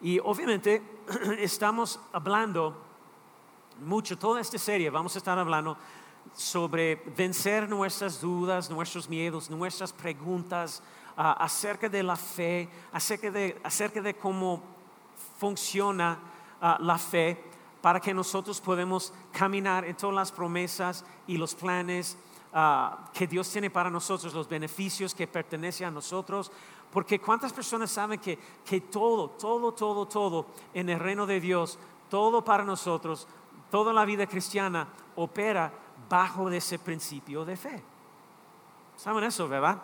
Y obviamente estamos hablando mucho, toda esta serie vamos a estar hablando sobre vencer nuestras dudas, nuestros miedos, nuestras preguntas ah, acerca de la fe, acerca de, acerca de cómo funciona ah, la fe para que nosotros podamos caminar en todas las promesas y los planes ah, que Dios tiene para nosotros, los beneficios que pertenecen a nosotros, porque cuántas personas saben que, todo, todo, todo, todo en el reino de Dios, todo para nosotros, toda la vida cristiana opera bajo ese principio de fe. ¿Saben eso, verdad?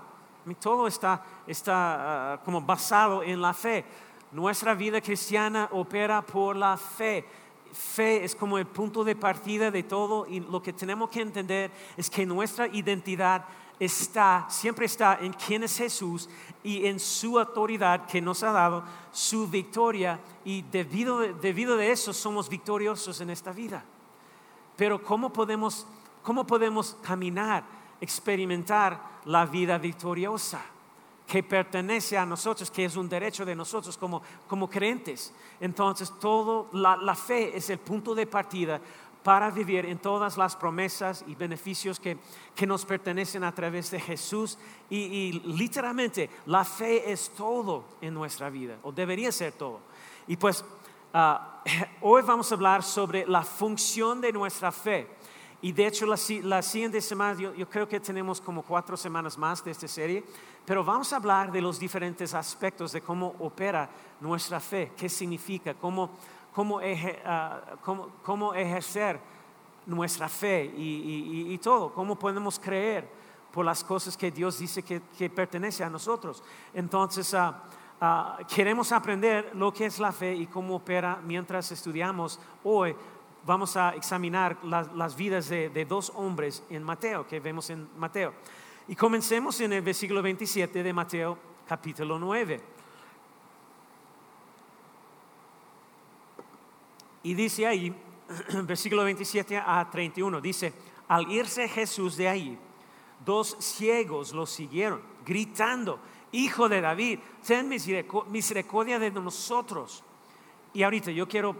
Todo está, está ah, como basado en la fe. Nuestra vida cristiana opera por la fe. Fe es como el punto de partida de todo y lo que tenemos que entender es que nuestra identidad está, siempre está en quién es Jesús y en su autoridad que nos ha dado, su victoria y debido, debido de eso somos victoriosos en esta vida. Pero ¿cómo podemos, cómo podemos caminar, experimentar la vida victoriosa? que pertenece a nosotros, que es un derecho de nosotros como, como creyentes. Entonces, todo la, la, fe es el punto de partida para vivir en todas las promesas y beneficios que, nos pertenecen a través de Jesús. Y, literalmente la fe es todo en nuestra vida, o debería ser todo. Y pues ah, hoy vamos a hablar sobre la función de nuestra fe. Y de hecho la, la siguiente semana, yo, yo, creo que tenemos como cuatro semanas más de esta serie, pero vamos a hablar de los diferentes aspectos de cómo opera nuestra fe, qué significa, cómo Ah, cómo, ejercer nuestra fe y, todo, cómo podemos creer por las cosas que Dios dice que, que pertenece a nosotros. Entonces, ah, ah, queremos aprender lo que es la fe y cómo opera mientras estudiamos hoy. Vamos a examinar las, vidas de, de dos hombres en Mateo, que vemos en Mateo. Y comencemos en el versículo 27 de Mateo capítulo 9. Y dice ahí, versículo 27 a 31, dice, al irse Jesús de ahí, dos ciegos lo siguieron, gritando, Hijo de David, ten misericordia de nosotros. Y ahorita yo quiero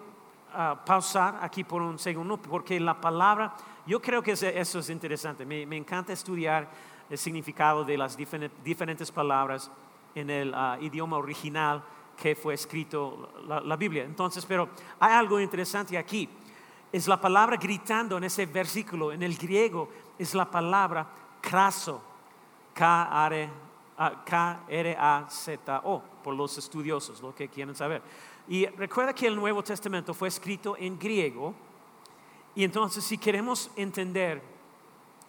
ah, pausar aquí por un segundo, porque la palabra, yo creo que eso es interesante. Me, encanta estudiar el significado de las diferentes palabras en el ah, idioma original que fue escrito la, Biblia. Entonces, pero hay algo interesante aquí. Es la palabra gritando en ese versículo, en el griego, es la palabra craso, K-R-A-Z-O, por los estudiosos, lo que quieren saber. Y recuerda que el Nuevo Testamento fue escrito en griego, y entonces si queremos entender,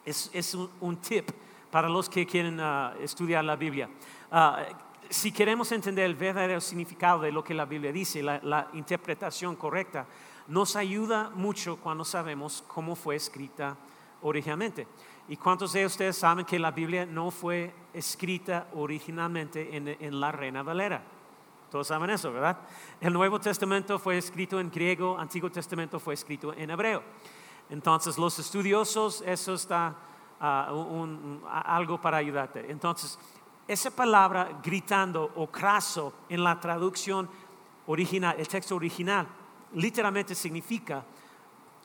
es, un, tip para los que quieren ah, estudiar la Biblia. Ah, si queremos entender el verdadero significado de lo que la Biblia dice, la, interpretación correcta, nos ayuda mucho cuando sabemos cómo fue escrita originalmente. ¿Y cuántos de ustedes saben que la Biblia no fue escrita originalmente en, la Reina Valera? Todos saben eso, ¿verdad? El Nuevo Testamento fue escrito en griego, Antiguo Testamento fue escrito en hebreo. Entonces, los estudiosos, eso está ah, algo para ayudarte. Entonces, esa palabra gritando o craso en la traducción original, el texto original, literalmente significa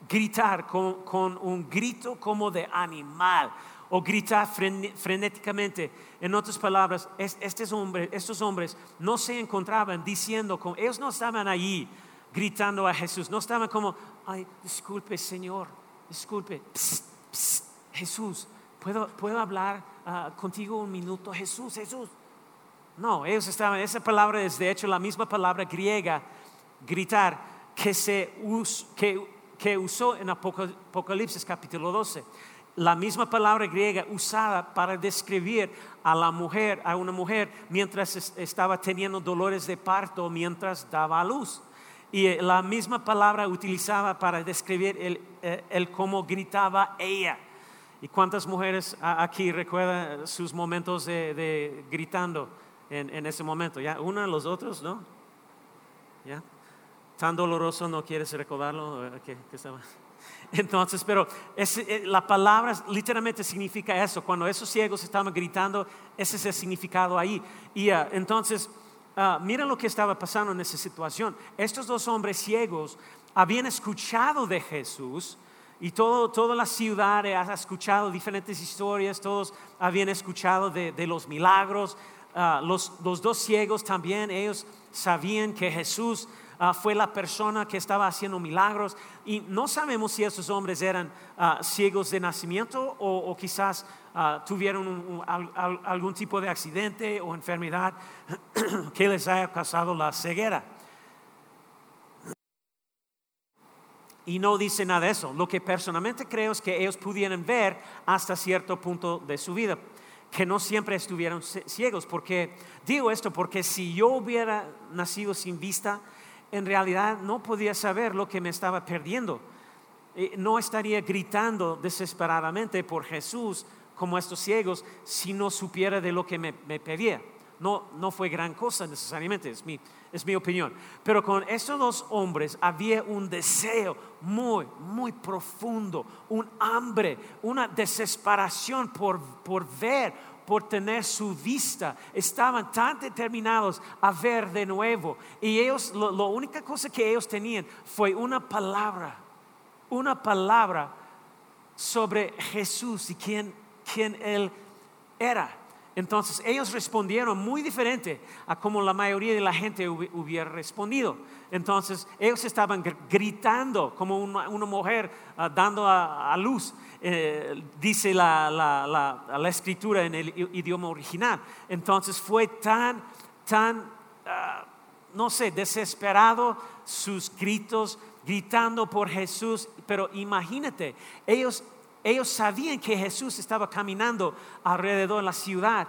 gritar con, un grito como de animal o gritar frenéticamente. En otras palabras, estos hombres, estos hombres no se encontraban diciendo, como, ellos no estaban allí gritando a Jesús, no estaban como, ay, disculpe Señor, disculpe, Jesús, ¿puedo, ¿puedo hablar Ah, contigo un minuto, Jesús, Jesús. No, ellos estaban, esa palabra es de hecho la misma palabra griega, gritar, que, se que, usó en Apocalipsis capítulo 12. La misma palabra griega usada para describir a la mujer, a una mujer mientras estaba teniendo dolores de parto, mientras daba a luz. Y eh, la misma palabra utilizaba para describir el, eh, el cómo gritaba ella. ¿Y cuántas mujeres aquí recuerdan sus momentos de, gritando en, ese momento? ¿Ya? ¿Una, los otros, no? ¿Ya? ¿Tan doloroso no quieres recordarlo? ¿Qué, estaba? Entonces, pero eh, la palabra literalmente significa eso. Cuando esos ciegos estaban gritando, ese es el significado ahí. Y ah, entonces, uh, mira lo que estaba pasando en esa situación. Estos dos hombres ciegos habían escuchado de Jesús y todo, toda la ciudad ha escuchado diferentes historias, todos habían escuchado de, los milagros. Ah, los, dos ciegos también, ellos sabían que Jesús Ah, fue la persona que estaba haciendo milagros. Y no sabemos si esos hombres eran ah, ciegos de nacimiento o, quizás tuvieron algún tipo de accidente o enfermedad que les haya causado la ceguera. Y no dice nada de eso. Lo que personalmente creo es que ellos pudieran ver hasta cierto punto de su vida que no siempre estuvieron ciegos. Porque digo esto porque si yo hubiera nacido sin vista, en realidad no podía saber lo que me estaba perdiendo. Eh, no estaría gritando desesperadamente por Jesús como estos ciegos si no supiera de lo que me, pedía. No, no fue gran cosa necesariamente, es mi, es mi opinión. Pero con estos dos hombres había un deseo muy, muy profundo, un hambre, una desesperación por, por ver, por tener su vista, estaban tan determinados a ver de nuevo. Y ellos, la única cosa que ellos tenían fue una palabra, una palabra sobre Jesús y quién, quién Él era. Entonces ellos respondieron muy diferente a como la mayoría de la gente hubiera respondido. Entonces ellos estaban gritando como una, mujer ah, dando a, luz, eh, dice la, la, escritura en el idioma original. Entonces fue tan, tan, ah, no sé, desesperado sus gritos, gritando por Jesús. Pero imagínate, ellos ellos sabían que Jesús estaba caminando alrededor de la ciudad,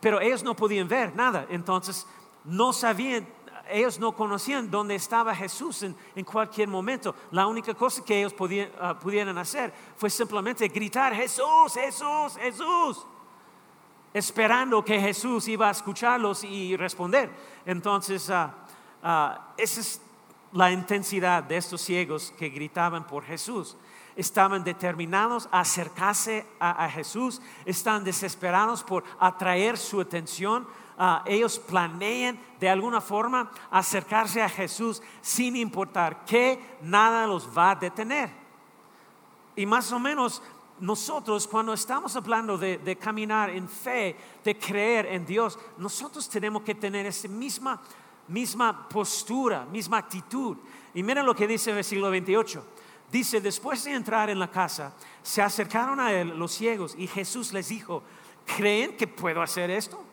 pero ellos no podían ver nada. Entonces, no sabían, ellos no conocían dónde estaba Jesús en, cualquier momento. La única cosa que ellos podían, ah, pudieran hacer fue simplemente gritar, Jesús, Jesús, Jesús, esperando que Jesús iba a escucharlos y responder. Entonces, uh, esa es la intensidad de estos ciegos que gritaban por Jesús estaban determinados a acercarse a, Jesús, están desesperados por atraer su atención. Ah, ellos planean de alguna forma acercarse a Jesús sin importar que nada los va a detener. Y más o menos nosotros cuando estamos hablando de, caminar en fe, de creer en Dios, nosotros tenemos que tener esa misma, misma postura, misma actitud. Y miren lo que dice el siglo 28. Dice, después de entrar en la casa, se acercaron a él los ciegos y Jesús les dijo, ¿creen que puedo hacer esto?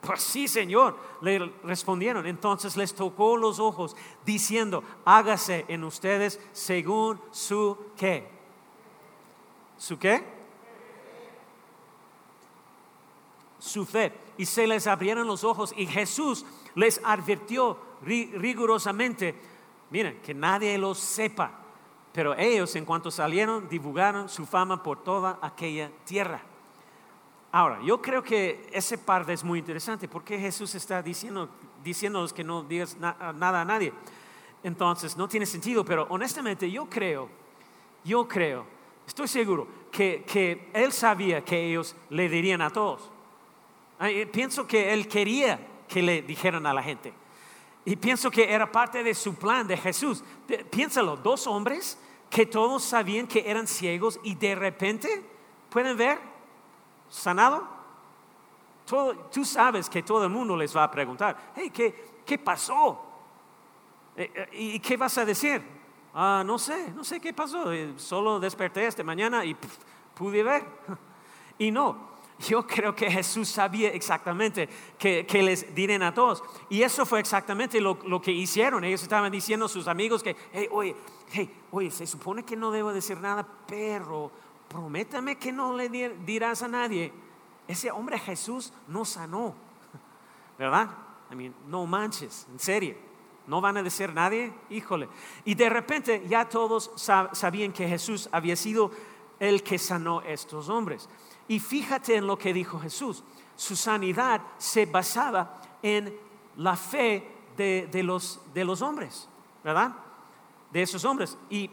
Pues sí, Señor, le respondieron. Entonces les tocó los ojos, diciendo, hágase en ustedes según su qué. ¿Su qué? Su fe. Y se les abrieron los ojos y Jesús les advirtió rigurosamente, miren, que nadie lo sepa pero ellos, en cuanto salieron, divulgaron su fama por toda aquella tierra. Ahora, yo creo que ese parte es muy interesante porque Jesús está diciendo, diciéndonos que no digas nada a nadie. Entonces, no tiene sentido, pero honestamente yo creo, yo creo, estoy seguro que, que Él sabía que ellos le dirían a todos. Pienso que Él quería que le dijeran a la gente. Y pienso que era parte de su plan de Jesús. Piénsalo, dos hombres que todos sabían que eran ciegos y de repente pueden ver sanado. tú sabes que todo el mundo les va a preguntar, hey, ¿qué, qué pasó? Eh, eh, ¿Y qué vas a decir? Ah, no sé, no sé qué pasó. Eh, solo desperté esta mañana y pude ver. Y no, yo creo que Jesús sabía exactamente que, les dirían a todos. Y eso fue exactamente lo, que hicieron. Ellos estaban diciendo a sus amigos que, hey, oye, hey, oye, se supone que no debo decir nada, pero prométame que no le dirás a nadie. Ese hombre Jesús no sanó, ¿verdad? I mean, no manches, en serio. no van a decir nadie, híjole. Y de repente ya todos sabían que Jesús había sido el que sanó a estos hombres. Y fíjate en lo que dijo Jesús. Su sanidad se basaba en la fe de, los, de los hombres, ¿verdad? De esos hombres. Y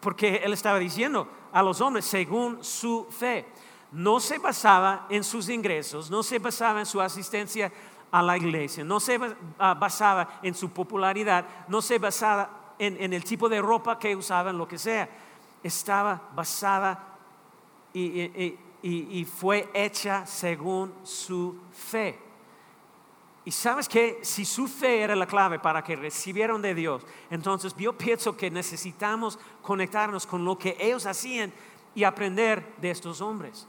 porque él estaba diciendo a los hombres según su fe. No se basaba en sus ingresos, no se basaba en su asistencia a la iglesia, no se ah, basaba en su popularidad, no se basaba en, el tipo de ropa que usaban, lo que sea. Estaba basada y fue hecha según su fe. Y sabes que si su fe era la clave para que recibieran de Dios, entonces yo pienso que necesitamos conectarnos con lo que ellos hacían y aprender de estos hombres.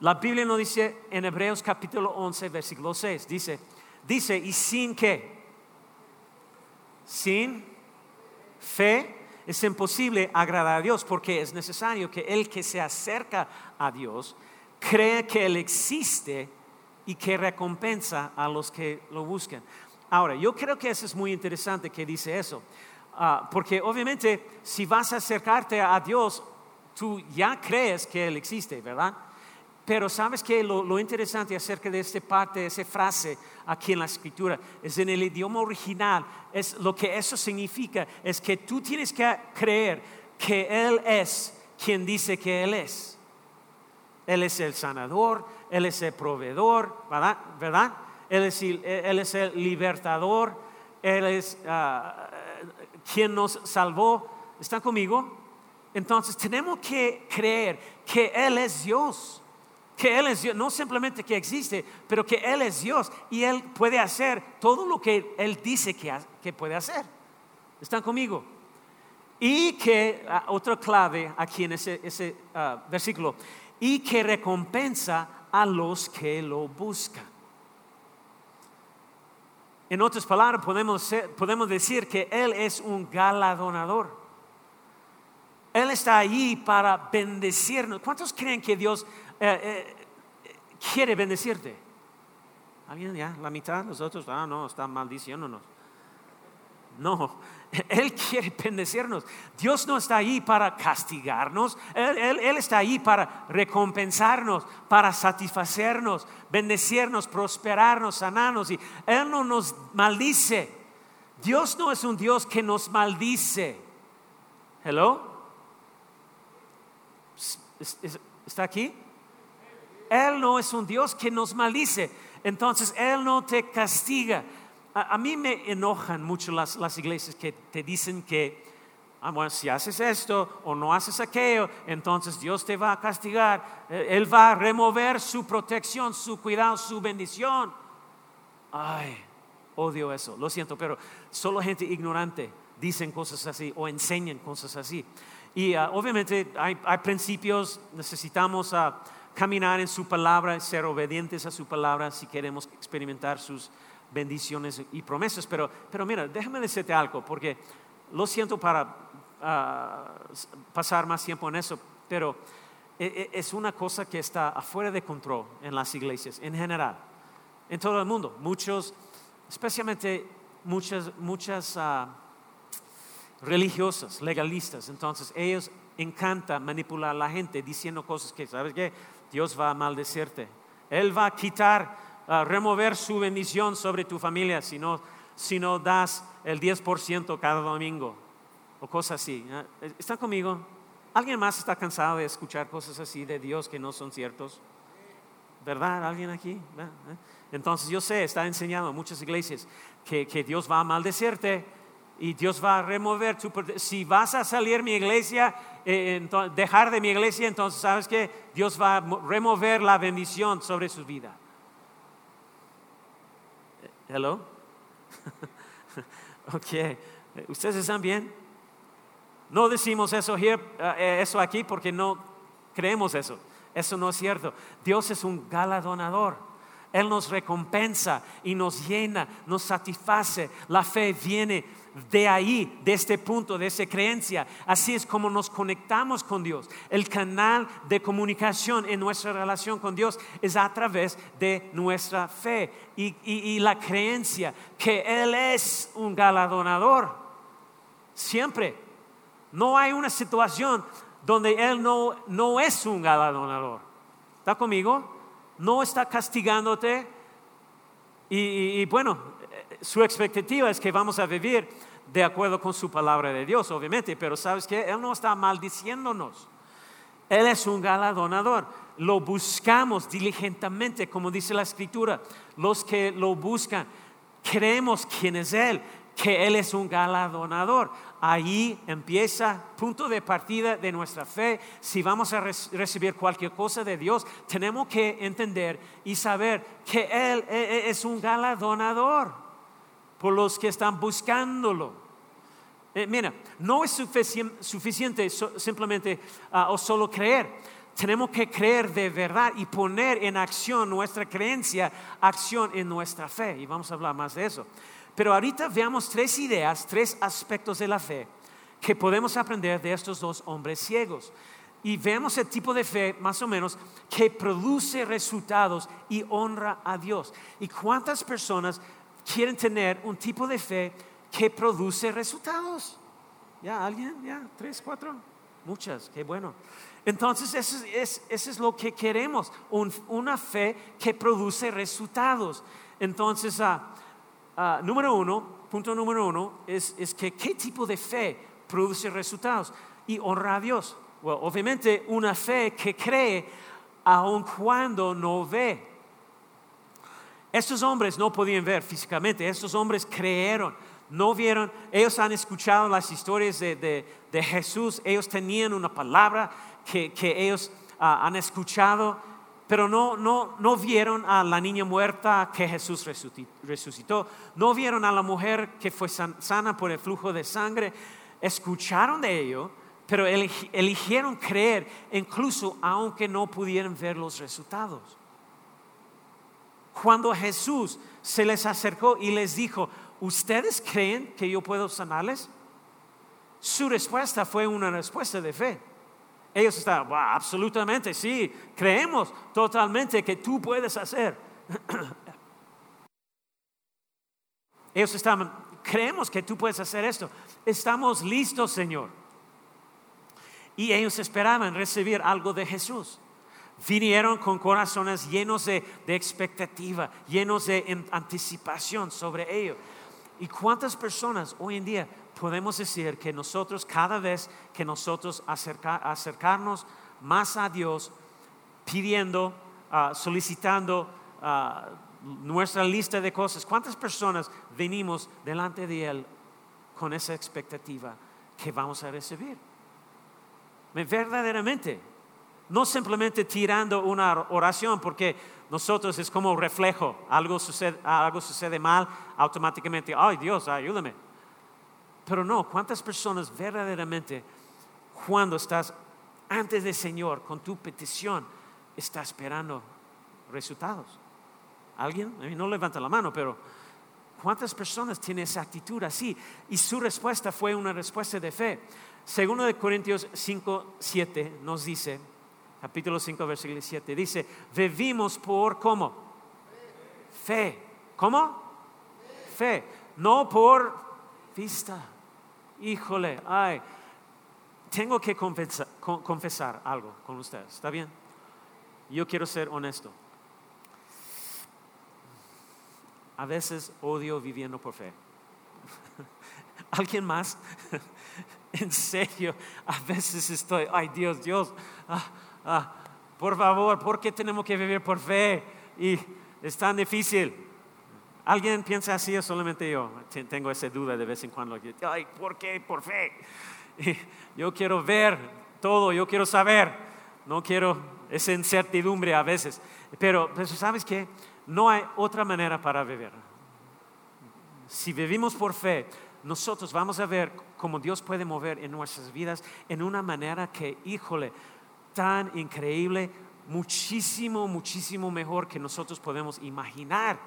La Biblia nos dice en Hebreos capítulo 11, versículo 6, dice, dice, ¿y sin qué? Sin fe es imposible agradar a Dios porque es necesario que el que se acerca a Dios crea que Él existe y que recompensa a los que lo buscan. Ahora, yo creo que eso es muy interesante que dice eso, ah, porque obviamente si vas a acercarte a Dios, tú ya crees que Él existe, ¿verdad? Pero sabes que lo, interesante acerca de esta parte, esa frase aquí en la escritura, es en el idioma original, es lo que eso significa, es que tú tienes que creer que Él es quien dice que Él es. Él es el sanador, Él es el proveedor, ¿verdad? Él, es, el libertador, Él es ah, quien nos salvó. ¿Están conmigo? Entonces tenemos que creer que Él es Dios, que Él es Dios, no simplemente que existe, pero que Él es Dios y Él puede hacer todo lo que Él dice que, puede hacer. ¿Están conmigo? Y que, ah, otra clave aquí en ese, ah, versículo, y que recompensa a los que lo buscan. En otras palabras, podemos, podemos decir que Él es un galardonador. Él está ahí para bendecirnos. ¿Cuántos creen que Dios eh, eh, quiere bendecirte? ¿Alguien ya? ¿La mitad? Los otros, ah, no, están maldiciéndonos. No, Él quiere bendecirnos. Dios no está ahí para castigarnos. Él, está ahí para recompensarnos, para satisfacernos, bendecirnos, prosperarnos, sanarnos. Y Él no nos maldice. Dios no es un Dios que nos maldice. Hello? ¿Está aquí? Él no es un Dios que nos maldice. Entonces Él no te castiga a, mí me enojan mucho las, iglesias que te dicen que, ah, si haces esto o no haces aquello, entonces Dios te va a castigar. Eh, Él va a remover su protección, su cuidado, su bendición. Ay, odio eso, lo siento, pero solo gente ignorante dicen cosas así o enseñan cosas así. Y ah, obviamente hay, principios, necesitamos ah, caminar en su palabra, ser obedientes a su palabra si queremos experimentar sus bendiciones y promesas. Pero, pero mira, déjame decirte algo, porque lo siento para ah, pasar más tiempo en eso, pero e, e, es una cosa que está afuera de control en las iglesias en general, en todo el mundo. Muchos, especialmente muchas, muchas uh, religiosas, legalistas, entonces ellos encanta manipular a la gente diciendo cosas que, ¿sabes qué? Dios va a maldecirte. Él va a quitar remover su bendición sobre tu familia si no, si no das el 10% cada domingo o cosas así. ¿Están conmigo? ¿Alguien más está cansado de escuchar cosas así de Dios que no son ciertos? ¿Verdad? ¿Alguien aquí? ¿Eh? Entonces yo sé, está enseñando en muchas iglesias que, que Dios va a maldecirte y Dios va a remover tu... Si vas a salir mi iglesia, eh, dejar de mi iglesia, entonces sabes que Dios va a remover la bendición sobre su vida. Hello. ok. ¿Ustedes están bien? No decimos eso, eh, eso aquí porque no creemos eso. Eso no es cierto. Dios es un galardonador. Él nos recompensa y nos llena, nos satisface. La fe viene de ahí, de este punto, de esa creencia. Así es como nos conectamos con Dios. El canal de comunicación en nuestra relación con Dios es a través de nuestra fe y, la creencia que Él es un galardonador. Siempre. No hay una situación donde Él no, no es un galardonador. ¿Está conmigo? No está castigándote. y bueno, su expectativa es que vamos a vivir de acuerdo con su palabra de Dios, obviamente, pero sabes que Él no está maldiciéndonos. Él es un galardonador. Lo buscamos diligentemente, como dice la escritura. Los que lo buscan, creemos quién es Él, que Él es un galardonador. Ahí empieza punto de partida de nuestra fe. Si vamos a recibir cualquier cosa de Dios, tenemos que entender y saber que Él e-, e-, es un galardonador por los que están buscándolo. Eh, mira, no es suficiente simplemente ah, o solo creer. Tenemos que creer de verdad y poner en acción nuestra creencia, acción en nuestra fe. Y vamos a hablar más de eso. Pero ahorita veamos tres ideas, tres aspectos de la fe que podemos aprender de estos dos hombres ciegos. Y veamos el tipo de fe, más o menos, que produce resultados y honra a Dios. ¿Y cuántas personas quieren tener un tipo de fe que produce resultados. ¿Ya alguien? ¿Ya? ¿Tres, cuatro? Muchas, qué bueno. Entonces, eso es, lo que queremos, una fe que produce resultados. Entonces, ah, ah, número uno, punto número uno, es, que qué tipo de fe produce resultados y honra a Dios. obviamente, una fe que cree aun cuando no ve. Estos hombres no podían ver físicamente, estos hombres creyeron, no vieron, ellos han escuchado las historias de, Jesús, ellos tenían una palabra que, ellos ah, han escuchado, pero no, no, no vieron a la niña muerta que Jesús resucitó, no vieron a la mujer que fue sana por el flujo de sangre, escucharon de ello, pero eligieron creer incluso aunque no pudieran ver los resultados. Cuando Jesús se les acercó y les dijo, ¿ustedes creen que yo puedo sanarles? Su respuesta fue una respuesta de fe. Ellos estaban, absolutamente, sí, creemos totalmente que tú puedes hacer. Ellos estaban, creemos que tú puedes hacer esto. Estamos listos, Señor. Y ellos esperaban recibir algo de Jesús vinieron con corazones llenos de, expectativa, llenos de anticipación sobre ello. ¿Y cuántas personas hoy en día podemos decir que nosotros, cada vez que nosotros acercarnos más a Dios, pidiendo, ah, solicitando ah, nuestra lista de cosas, cuántas personas venimos delante de Él con esa expectativa que vamos a recibir? Verdaderamente, no simplemente tirando una oración, porque nosotros es como reflejo, algo sucede, algo sucede mal, automáticamente, ay Dios, ayúdame. Pero no, ¿cuántas personas verdaderamente, cuando estás antes del Señor con tu petición, está esperando resultados? ¿Alguien? No levanta la mano, pero ¿cuántas personas tienen esa actitud así? Y su respuesta fue una respuesta de fe. Segundo de Corintios 5, 7 nos dice, capítulo 5, versículo 7. Dice, vivimos por cómo? Fe. ¿Cómo? Fe. No por vista. Híjole, ay, tengo que confesar, algo con ustedes. ¿Está bien? Yo quiero ser honesto. A veces odio viviendo por fe. ¿Alguien más? en serio, a veces estoy, ay Dios, Dios, ah, ah, por favor, ¿por qué tenemos que vivir por fe? Y es tan difícil. ¿Alguien piensa así o solamente yo? Tengo esa duda de vez en cuando. Ay, ¿por qué? Por fe. yo quiero ver todo, yo quiero saber. No quiero esa incertidumbre a veces. Pero, ¿sabes qué? No hay otra manera para vivir. Si vivimos por fe, nosotros vamos a ver cómo Dios puede mover en nuestras vidas en una manera que, híjole, tan increíble, muchísimo, muchísimo mejor que nosotros podemos imaginar.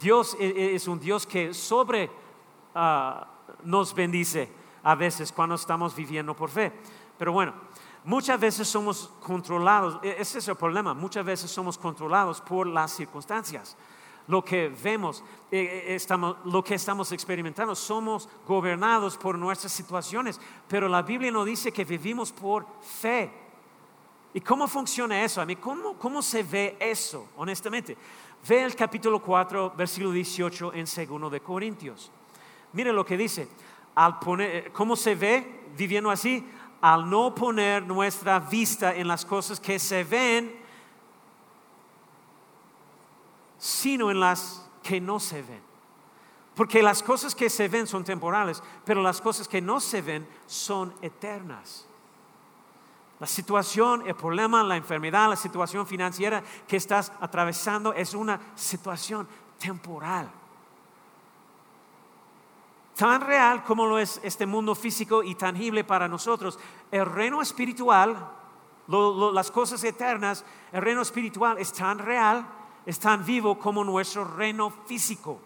Dios e, e, es un Dios que sobre ah, nos bendice a veces cuando estamos viviendo por fe. Pero bueno, muchas veces somos controlados, e, ese es el problema, muchas veces somos controlados por las circunstancias. Lo que vemos, lo que estamos experimentando, somos gobernados por nuestras situaciones, pero la Biblia nos dice que vivimos por fe. ¿Y cómo funciona eso? A mí, ¿cómo, cómo se ve eso, honestamente? Ve el capítulo 4, versículo 18 en segundo de Corintios. Mire lo que dice. Al poner, ¿Cómo se ve viviendo así? Al no poner nuestra vista en las cosas que se ven, sino en las que no se ven. Porque las cosas que se ven son temporales, pero las cosas que no se ven son eternas. La situación, el problema, la enfermedad, la situación financiera que estás atravesando es una situación temporal. Tan real como lo es este mundo físico y tangible para nosotros, el reino espiritual, las cosas eternas, el reino espiritual es tan real, es tan vivo como nuestro reino físico.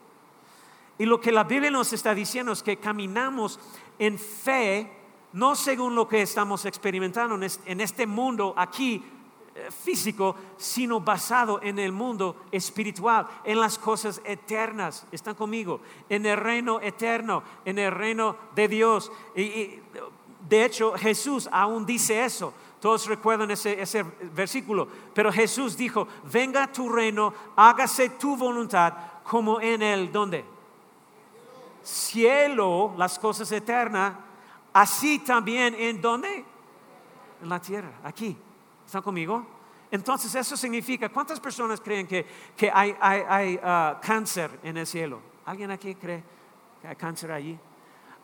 Y lo que la Biblia nos está diciendo es que caminamos en fe no según lo que estamos experimentando en este mundo aquí eh, físico, sino basado en el mundo espiritual, en las cosas eternas. ¿Están conmigo? En el reino eterno, en el reino de Dios. Y, de hecho, Jesús aún dice eso. Todos recuerdan ese, ese versículo. Pero Jesús dijo, venga tu reino, hágase tu voluntad como en el, ¿dónde? Cielo, las cosas eternas Así también en dónde? En la tierra, aquí. ¿Están conmigo? Entonces eso significa, ¿cuántas personas creen que, hay, uh, cáncer en el cielo? ¿Alguien aquí cree que hay cáncer allí?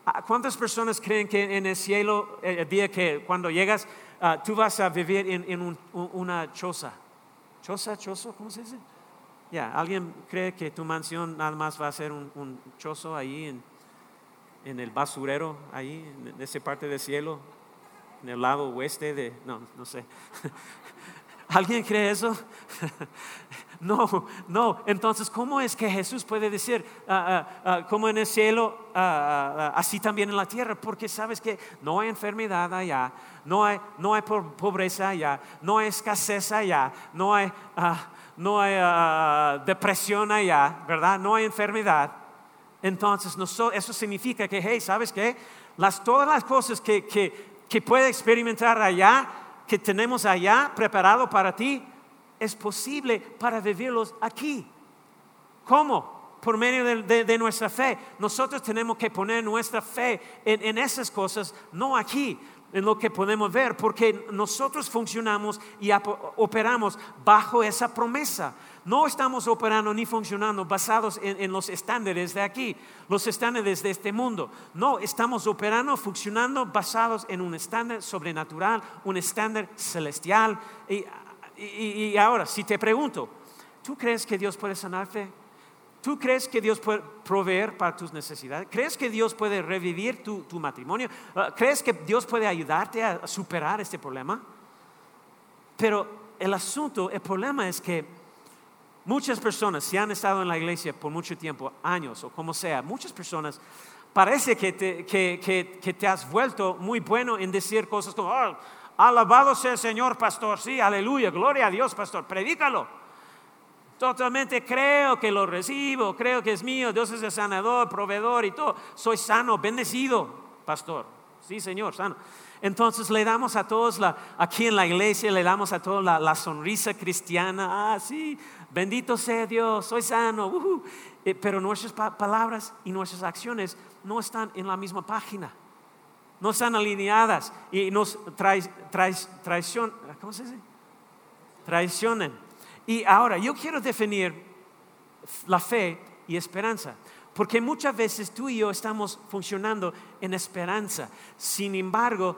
Ah, ¿Cuántas personas creen que en el cielo, el día que cuando llegas, uh, tú vas a vivir en, una choza? ¿Choza, chozo? ¿Cómo se dice? Ya, ¿alguien cree que tu mansión nada más va a ser un, un chozo ahí en, en el basurero, ahí, en esa parte del cielo, en el lado oeste de, no, no sé. ¿Alguien cree eso? no, no. Entonces, ¿cómo es que Jesús puede decir, ah, ah, ah, como en el cielo, así también en la tierra? Porque sabes que no hay enfermedad allá, no hay, no hay pobreza allá, no hay escasez allá, no hay, no hay depresión allá, ¿verdad? No hay enfermedad. Entonces, eso significa que, hey, ¿sabes qué? Las, todas las cosas que, que, que puede experimentar allá, que tenemos allá preparado para ti, es posible para vivirlos aquí. ¿Cómo? Por medio de, nuestra fe. Nosotros tenemos que poner nuestra fe en, en esas cosas, no aquí en lo que podemos ver, porque nosotros funcionamos y operamos bajo esa promesa. No estamos operando ni funcionando basados en, los estándares de aquí, los estándares de este mundo. No, estamos operando, funcionando basados en un estándar sobrenatural, un estándar celestial. Y, ahora, si te pregunto, ¿tú crees que Dios puede sanarte? ¿Tú crees que Dios puede proveer para tus necesidades? ¿Crees que Dios puede revivir tu, matrimonio? Ah, ¿Crees que Dios puede ayudarte a superar este problema? Pero el asunto, el problema es que muchas personas, si han estado en la iglesia por mucho tiempo, años o como sea, muchas personas parece que te, has vuelto muy bueno en decir cosas como, oh, alabado sea el Señor, pastor, sí, aleluya, gloria a Dios, pastor, predícalo. Totalmente creo que lo recibo, creo que es mío, Dios es el sanador, proveedor y todo. Soy sano, bendecido, pastor. Sí, Señor, sano. Entonces le damos a todos, aquí en la iglesia, le damos a todos la, sonrisa cristiana. Ah, sí, bendito sea Dios, soy sano. Eh, pero nuestras palabras y nuestras acciones no están en la misma página. No están alineadas y nos traicionan. ¿Cómo se dice? Traicionan y ahora, yo quiero definir la fe y esperanza, porque muchas veces tú y yo estamos funcionando en esperanza. Sin embargo,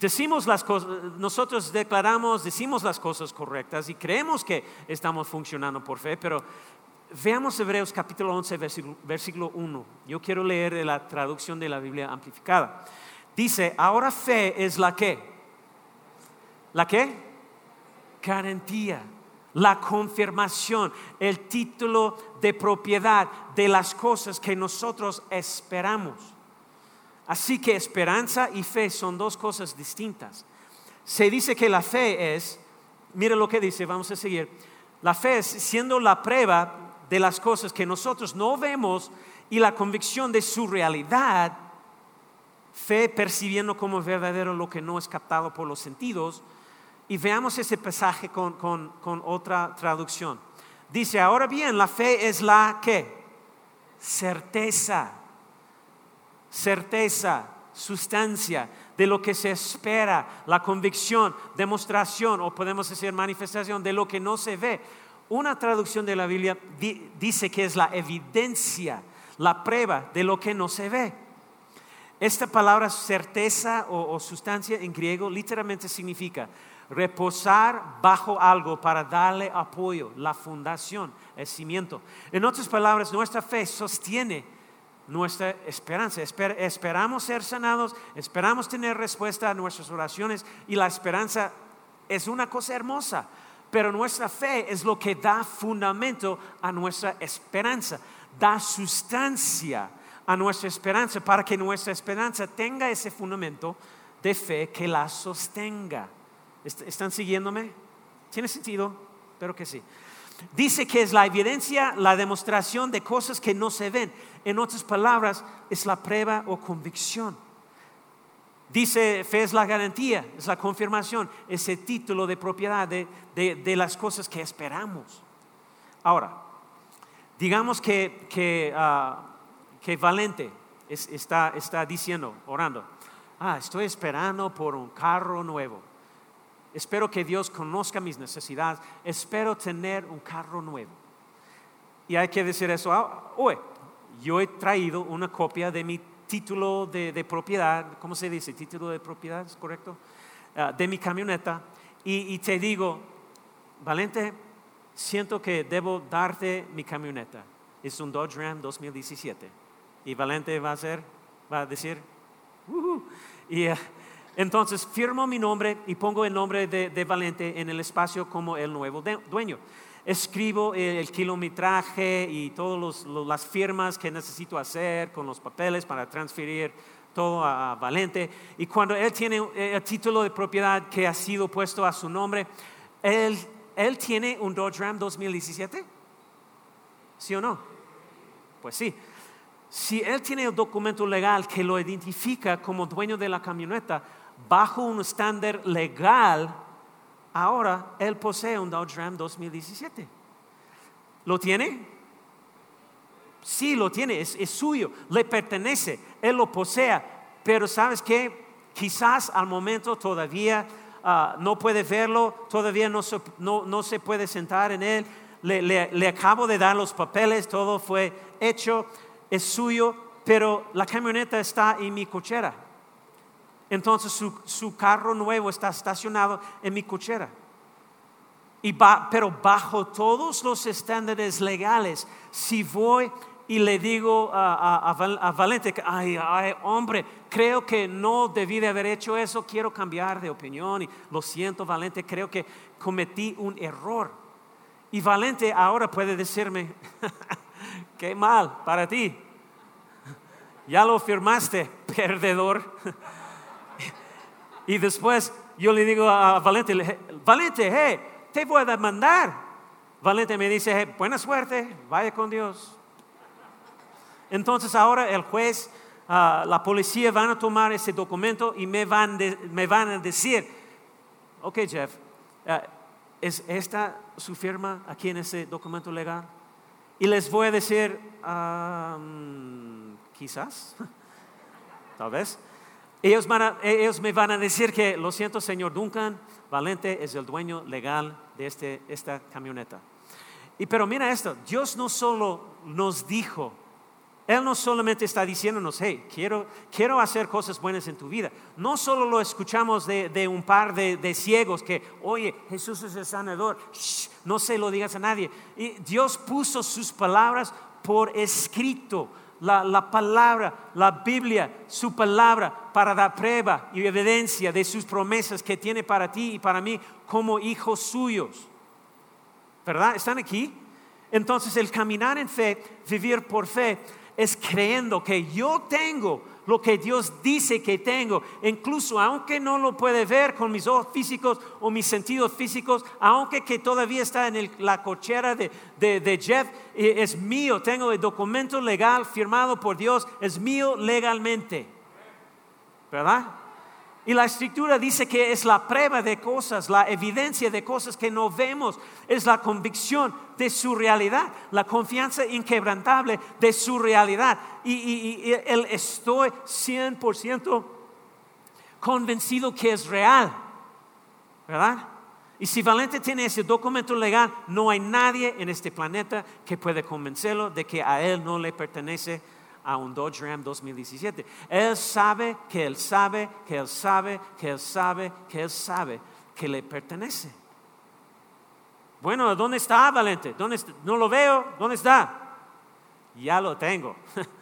decimos las cosas, nosotros declaramos, decimos las cosas correctas y creemos que estamos funcionando por fe, pero veamos Hebreos capítulo 11, versículo, versículo 1. Yo quiero leer la traducción de la Biblia amplificada. Dice, ahora fe es la que. ¿La qué? garantía, la confirmación, el título de propiedad de las cosas que nosotros esperamos. Así que esperanza y fe son dos cosas distintas. Se dice que la fe es, mire lo que dice, vamos a seguir, la fe es siendo la prueba de las cosas que nosotros no vemos y la convicción de su realidad, fe percibiendo como verdadero lo que no es captado por los sentidos. Y veamos ese pasaje con, con otra traducción. Dice, ahora bien, la fe es la que? Certeza, certeza, sustancia de lo que se espera, la convicción, demostración o podemos decir manifestación de lo que no se ve. Una traducción de la Biblia dice que es la evidencia, la prueba de lo que no se ve. Esta palabra certeza o, sustancia en griego literalmente significa reposar bajo algo para darle apoyo, la fundación, el cimiento. En otras palabras, nuestra fe sostiene nuestra esperanza. esperamos ser sanados, esperamos tener respuesta a nuestras oraciones y la esperanza es una cosa hermosa pero nuestra fe es lo que da fundamento a nuestra esperanza, da sustancia a nuestra esperanza para que nuestra esperanza tenga ese fundamento de fe que la sostenga. ¿Están siguiéndome? ¿Tiene sentido? Pero que sí. Dice que es la evidencia, la demostración de cosas que no se ven. En otras palabras, es la prueba o convicción. Dice, fe es la garantía, es la confirmación, ese título de propiedad de, las cosas que esperamos. Ahora, digamos que, que, ah, Valente está, está diciendo, orando, ah, estoy esperando por un carro nuevo. Espero que Dios conozca mis necesidades. Espero tener un carro nuevo. Y hay que decir eso. Ah, oye, yo he traído una copia de mi título de, propiedad, ¿cómo se dice? Título de propiedad, ¿es correcto? Ah, de mi camioneta y, te digo, Valente, siento que debo darte mi camioneta. Es un Dodge Ram 2017. Y Valente va a ser, va a decir, y ah, entonces firmo mi nombre y pongo el nombre de, de Valente en el espacio como el nuevo dueño escribo el kilometraje y todas las firmas que necesito hacer con los papeles para transferir todo a Valente. Y cuando él tiene el título de propiedad que ha sido puesto a su nombre, él, él tiene un Dodge Ram 2017. ¿Sí o no? Pues sí. Si él tiene el documento legal que lo identifica como dueño de la camioneta bajo un estándar legal, ahora él posee un Dodge Ram 2017. ¿Lo tiene? Sí, lo tiene, es, suyo, le pertenece, él lo posea, pero ¿sabes qué? Quizás al momento todavía ah, no puede verlo, todavía no se, puede sentar en él, le, acabo de dar los papeles, todo fue hecho, es suyo, pero la camioneta está en mi cochera. Entonces su, carro nuevo está estacionado en mi cochera. pero bajo todos los estándares legales, si voy y le digo a, Valente, ay, ay, hombre, creo que no debí de haber hecho eso, quiero cambiar de opinión y lo siento, Valente, creo que cometí un error. Y Valente ahora puede decirme, qué mal para ti, ya lo firmaste, perdedor. Y después yo le digo a Valente, Valente, hey, te voy a demandar. Valente me dice, buena suerte, vaya con Dios. Entonces ahora el juez, ah, la policía van a tomar ese documento y me van, me van a decir, ok Jeff, ah, ¿es esta su firma aquí en ese documento legal? Y les voy a decir, ah, mm, quizás, tal vez. Ellos, me van a decir que, lo siento, señor Duncan, Valente es el dueño legal de este, esta camioneta. Y pero mira esto, Dios no solo nos dijo, Él no solamente está diciéndonos, hey, quiero, quiero hacer cosas buenas en tu vida. No solo lo escuchamos de, un par de, ciegos que, oye, Jesús es el sanador, no se lo digas a nadie. Y Dios puso sus palabras por escrito la, la, palabra, la Biblia, su palabra, para dar prueba y evidencia de sus promesas que tiene para ti y para mí como hijos suyos. ¿Verdad? ¿Están aquí? Entonces el caminar en fe, vivir por fe, es creyendo que yo tengo lo que Dios dice que tengo, incluso aunque no lo puede ver con mis ojos físicos o mis sentidos físicos, aunque que todavía está en la cochera de, de Jeff, eh, es mío, tengo el documento legal firmado por Dios, es mío legalmente. ¿Verdad? Y la escritura dice que es la prueba de cosas, la evidencia de cosas que no vemos, es la convicción de su realidad, la confianza inquebrantable de su realidad. Y, él estoy 100% convencido que es real, ¿verdad? Y si Valente tiene ese documento legal, no hay nadie en este planeta que pueda convencerlo de que a él no le pertenece a un Dodge Ram 2017. Él sabe que él sabe, que él sabe, que él sabe, que él sabe que le pertenece. Bueno, ¿dónde está Valente? ¿Dónde No lo veo. ¿Dónde está? Ya lo tengo.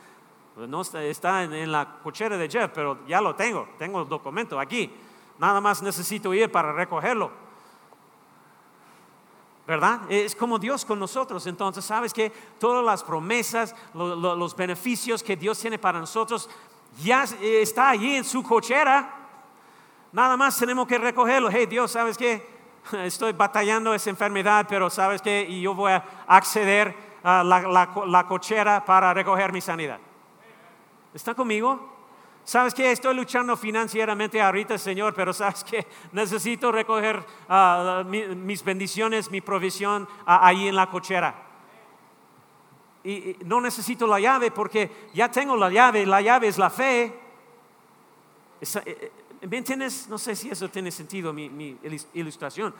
No está, en, la cochera de Jeff, pero ya lo tengo. Tengo el documento aquí. Nada más necesito ir para recogerlo. ¿Verdad? Es como Dios con nosotros. Entonces, ¿sabes que Todas las promesas, los beneficios que Dios tiene para nosotros, ya está allí en su cochera. Nada más tenemos que recogerlo. Hey, Dios, ¿sabes qué? Estoy batallando esa enfermedad, pero ¿sabes qué? Y yo voy a acceder a la cochera para recoger mi sanidad. ¿Está conmigo? ¿Sabes qué? Estoy luchando financieramente ahorita, Señor, pero ¿sabes qué? Necesito recoger ah, mis bendiciones, mi provisión ah, ahí en la cochera. Y, no necesito la llave porque ya tengo la llave, la llave es la fe. Eh, eh, ¿Me entiendes? No sé si eso tiene sentido, mi ilustración.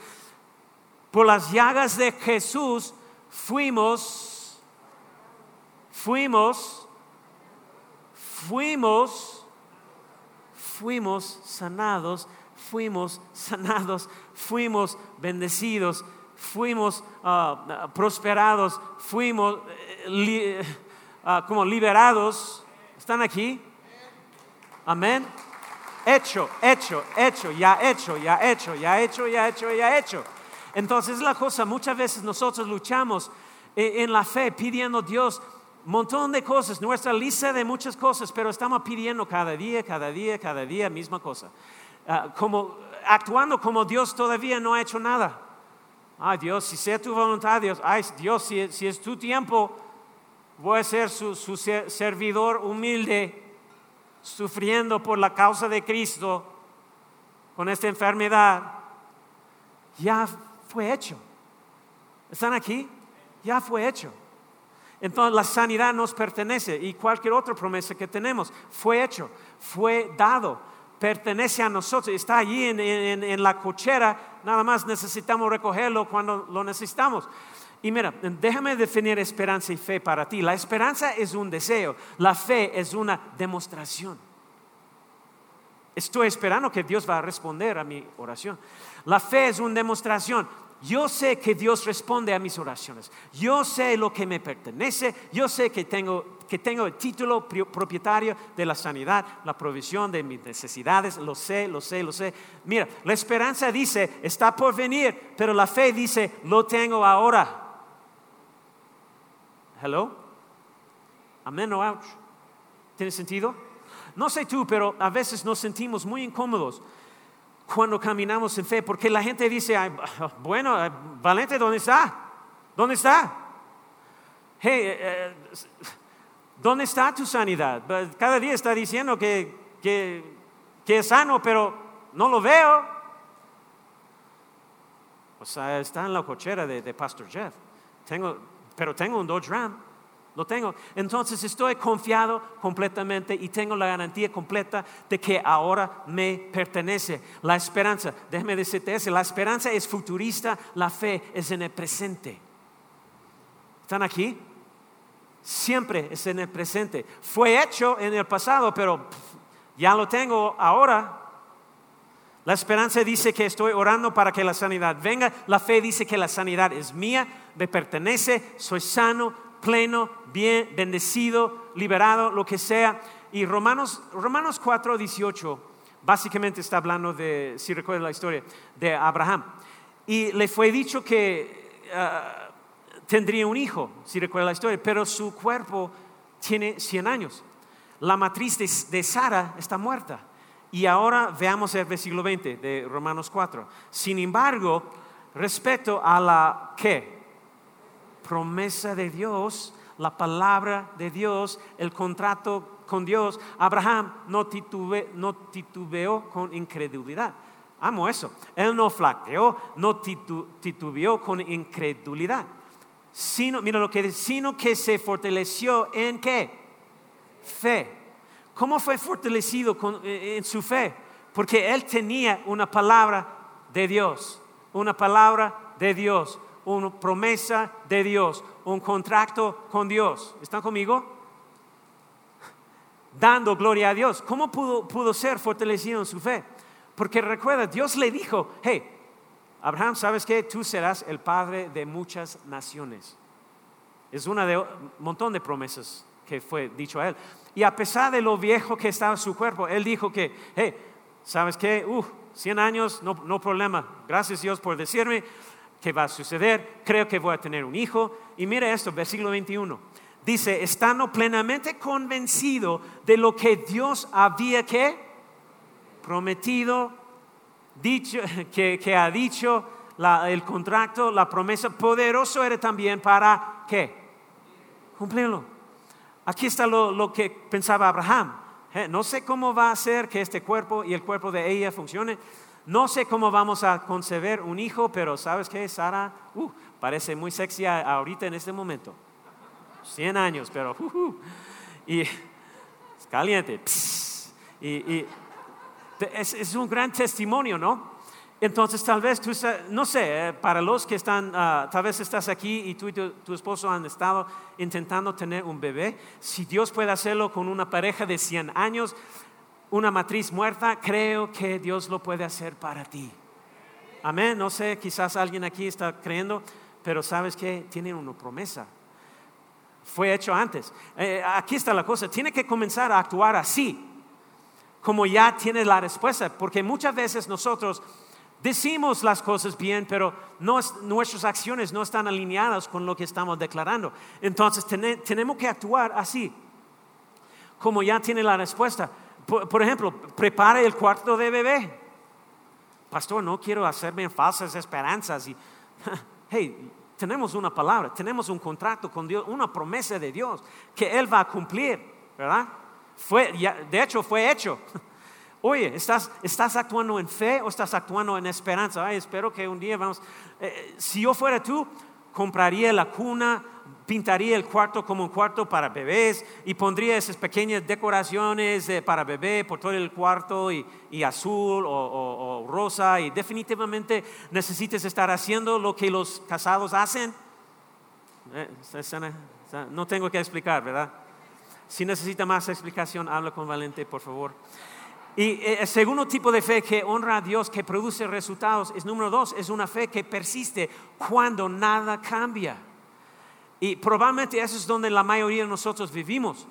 Por las llagas de Jesús fuimos, fuimos, fuimos fuimos sanados, fuimos sanados, fuimos bendecidos, fuimos ah, prosperados, fuimos eh, ah, como liberados. ¿Están aquí? Amén. Hecho, hecho, hecho, ya hecho, ya hecho, ya hecho, ya hecho, ya hecho. Entonces la cosa, muchas veces nosotros luchamos eh, en la fe pidiendo a Dios montón de cosas, nuestra lista de muchas cosas, pero estamos pidiendo cada día, cada día, cada día, misma cosa. Ah, como, actuando como Dios todavía no ha hecho nada. Ay Dios, si sea tu voluntad, Dios, ay Dios, si, es tu tiempo, voy a ser su, su servidor humilde, sufriendo por la causa de Cristo con esta enfermedad. Ya fue hecho. ¿Están aquí? Ya fue hecho. Entonces la sanidad nos pertenece y cualquier otra promesa que tenemos fue hecho, fue dado, pertenece a nosotros, está allí en, la cochera, nada más necesitamos recogerlo cuando lo necesitamos. Y mira, déjame definir esperanza y fe para ti. La esperanza es un deseo, la fe es una demostración. Estoy esperando que Dios va a responder a mi oración. La fe es una demostración. Yo sé que Dios responde a mis oraciones. Yo sé lo que me pertenece. Yo sé que tengo, que tengo el título propietario de la sanidad, la provisión de mis necesidades. Lo sé, lo sé, lo sé. Mira, la esperanza dice, está por venir, pero la fe dice, lo tengo ahora. Hello? Amén o ouch. ¿Tiene sentido? No sé tú, pero a veces nos sentimos muy incómodos cuando caminamos en fe, porque la gente dice, bueno, Valente, ¿dónde está? ¿Dónde está? Hey, eh, eh, ¿dónde está tu sanidad? Cada día está diciendo que, que, es sano, pero no lo veo. O sea, está en la cochera de, de Pastor Jeff. Tengo, pero tengo un Dodge Ram. Lo tengo. Entonces estoy confiado completamente y tengo la garantía completa de que ahora me pertenece. La esperanza, déjeme decirte eso, la esperanza es futurista, la fe es en el presente. ¿Están aquí? Siempre es en el presente. Fue hecho en el pasado, pero ya lo tengo ahora. La esperanza dice que estoy orando para que la sanidad venga. La fe dice que la sanidad es mía, me pertenece, soy sano, pleno, bien, bendecido, liberado, lo que sea. Y Romanos, Romanos 4, 18, básicamente está hablando de, si recuerdan la historia, de Abraham. Y le fue dicho que ah, tendría un hijo, si recuerdan la historia, pero su cuerpo tiene 100 años. La matriz de, de Sara está muerta. Y ahora veamos el versículo 20 de Romanos 4. Sin embargo, respecto a la ¿qué? Promesa de Dios, la palabra de Dios, el contrato con Dios, Abraham no, titubeó con incredulidad. Amo eso. Él no flaqueó, no titubeó con incredulidad. Sino, mira lo que dice, sino que se fortaleció en qué? Fe ¿Cómo fue fortalecido eh, en su fe? Porque él tenía una palabra de Dios, una palabra de Dios, una promesa de Dios, un contrato con Dios. ¿Están conmigo? Dando gloria a Dios. ¿Cómo pudo, pudo ser fortalecido en su fe? Porque recuerda, Dios le dijo, hey, Abraham, ¿sabes qué? Tú serás el padre de muchas naciones. Es una de un montón de promesas que fue dicho a él. Y a pesar de lo viejo que estaba su cuerpo, él dijo que, hey, ¿sabes qué? Uh, 100 años, no, no problema. Gracias Dios por decirme que va a suceder. Creo que voy a tener un hijo. Y mire esto, versículo 21. Dice, estando plenamente convencido de lo que Dios había que prometido, dicho, que, que ha dicho el contrato, la promesa, poderoso era también para qué? Cumplirlo. Aquí está lo, que pensaba Abraham. Eh, no sé cómo va a ser que este cuerpo y el cuerpo de ella funcione. No sé cómo vamos a concebir un hijo, pero ¿sabes qué? Sara uh, parece muy sexy ahorita en este momento. 100 años, pero uh, uh, y es caliente. y, es, un gran testimonio, ¿no? Entonces tal vez tú, no sé, eh, para los que están, ah, tal vez estás aquí y tú y tu, esposo han estado intentando tener un bebé, si Dios puede hacerlo con una pareja de 100 años, una matriz muerta, creo que Dios lo puede hacer para ti. Amén, no sé, quizás alguien aquí está creyendo, pero sabes que tiene una promesa. Fue hecho antes. Eh, aquí está la cosa, tiene que comenzar a actuar así, como ya tiene la respuesta, porque muchas veces nosotros Decimos las cosas bien, pero nuestras acciones no están alineadas con lo que estamos declarando. Entonces tenemos que actuar así, como ya tiene la respuesta. Por, ejemplo, prepare el cuarto de bebé. Pastor, no quiero hacerme falsas esperanzas. Y, hey, tenemos una palabra, tenemos un contrato con Dios, una promesa de Dios que Él va a cumplir, ¿verdad? Fue, de hecho, fue hecho. Oye, ¿estás, ¿estás actuando en fe o estás actuando en esperanza? Ay, espero que un día vamos. Eh, si yo fuera tú, compraría la cuna, pintaría el cuarto como un cuarto para bebés y pondría esas pequeñas decoraciones para bebé por todo el cuarto y, azul o, rosa y definitivamente necesitas estar haciendo lo que los casados hacen. Eh, no tengo que explicar, ¿verdad? Si necesita más explicación, habla con Valente, por favor. Y eh, el segundo tipo de fe que honra a Dios, que produce resultados, es número dos, es una fe que persiste cuando nada cambia. Y probablemente eso es donde la mayoría de nosotros vivimos.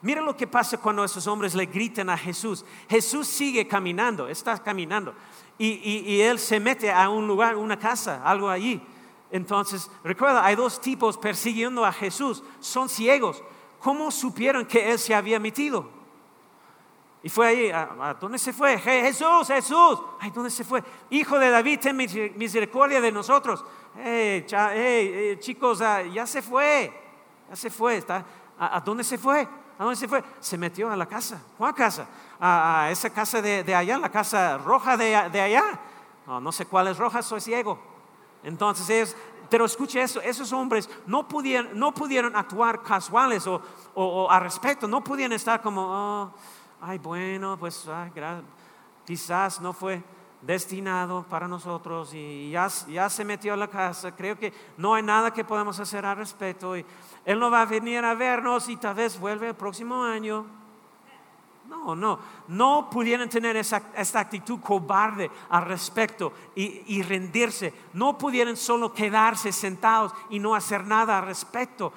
Mira lo que pasa cuando esos hombres le gritan a Jesús. Jesús sigue caminando, está caminando. Y, él se mete a un lugar, una casa, algo allí. Entonces, recuerda, hay dos tipos persiguiendo a Jesús. Son ciegos. ¿Cómo supieron que él se había metido? Y fue ahí, ¿a, dónde se fue? Jesús, Jesús. Ay, ¿dónde se fue? Hijo de David, ten misericordia de nosotros. Hey, hey, chicos, ah, ya se fue. Ya se fue. Está, ¿a, dónde se fue? ¿A dónde se fue? Se metió a la casa. ¿Cuál casa? A, esa casa de, allá, la casa roja de, allá. No, no sé cuál es roja, soy ciego. Entonces ellos, pero escuche eso, esos hombres no pudieron, no pudieron actuar casuales o, o, a respeto, no pudieron estar como, oh, ay, bueno, pues quizás no fue destinado para nosotros y ya, se metió a la casa. Creo que no hay nada que podamos hacer al respecto. Él no va a venir a vernos y tal vez vuelve el próximo año. No, no, no pudieron tener esa, esta actitud cobarde al respecto y, y rendirse. No pudieron solo quedarse sentados y no hacer nada al respecto.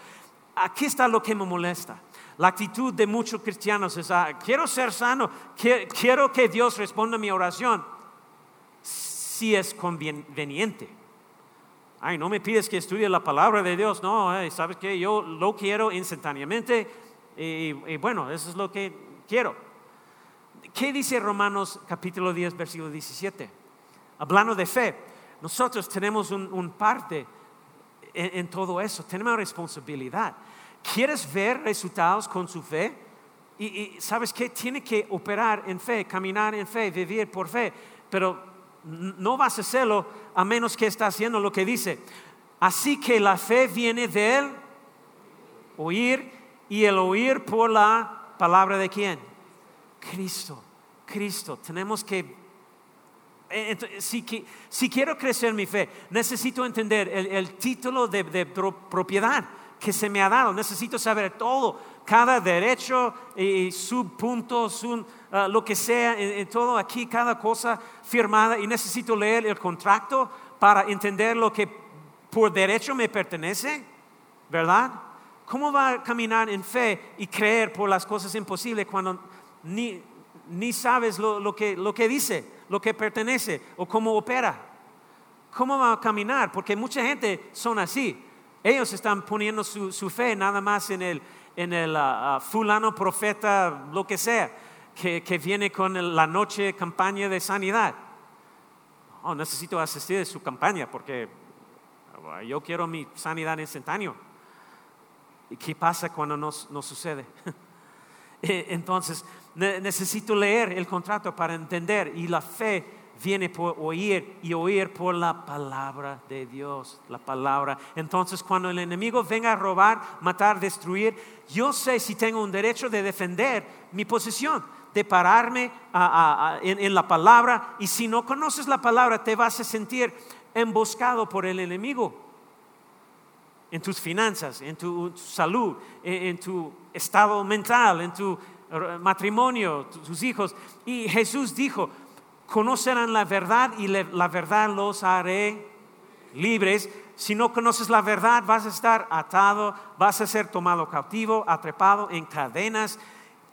aquí está lo que me molesta. La actitud de muchos cristianos es, ah, quiero ser sano, quiero que Dios responda a mi oración, si es conveniente. Ay, no me pides que estudie la palabra de Dios, no, sabes que yo lo quiero instantáneamente y, bueno, eso es lo que quiero. ¿Qué dice Romanos capítulo 10, versículo 17? Hablando de fe, nosotros tenemos un, parte en, todo eso, tenemos responsabilidad. ¿Quieres ver resultados con su fe? Y, sabes que tiene que operar en fe, caminar en fe, vivir por fe, pero no vas a hacerlo a menos que está haciendo lo que dice. Así que la fe viene de él, oír, y el oír por la palabra de quién? Cristo, Cristo. Tenemos que eh, si, quiero crecer mi fe, necesito entender el, título de, propiedad que se me ha dado. Necesito saber todo, cada derecho y subpuntos, uh, lo que sea, en, todo aquí, cada cosa firmada. Y necesito leer el contrato para entender lo que por derecho me pertenece, ¿verdad? ¿Cómo va a caminar en fe y creer por las cosas imposibles cuando ni, ni sabes lo, que, lo que dice? lo que pertenece o cómo opera. ¿Cómo va a caminar? Porque mucha gente son así. Ellos están poniendo su, fe nada más en el, en el ah, ah, fulano profeta, lo que sea, que, viene con la noche campaña de sanidad. Oh, necesito asistir a su campaña porque ah, yo quiero mi sanidad instantánea. ¿Y qué pasa cuando no, no sucede? Eh, entonces, necesito leer el contrato para entender y la fe viene por oír y oír por la palabra de Dios, la palabra. Entonces cuando el enemigo venga a robar, matar, destruir, yo sé si tengo un derecho de defender mi posición, de pararme en, la palabra y si no conoces la palabra te vas a sentir emboscado por el enemigo en tus finanzas, en tu salud, en tu estado mental, en tu matrimonio, tus hijos. Y Jesús dijo, conocerán la verdad y la verdad los haré libres. Si no conoces la verdad, vas a estar atado, vas a ser tomado cautivo, atrapado en cadenas.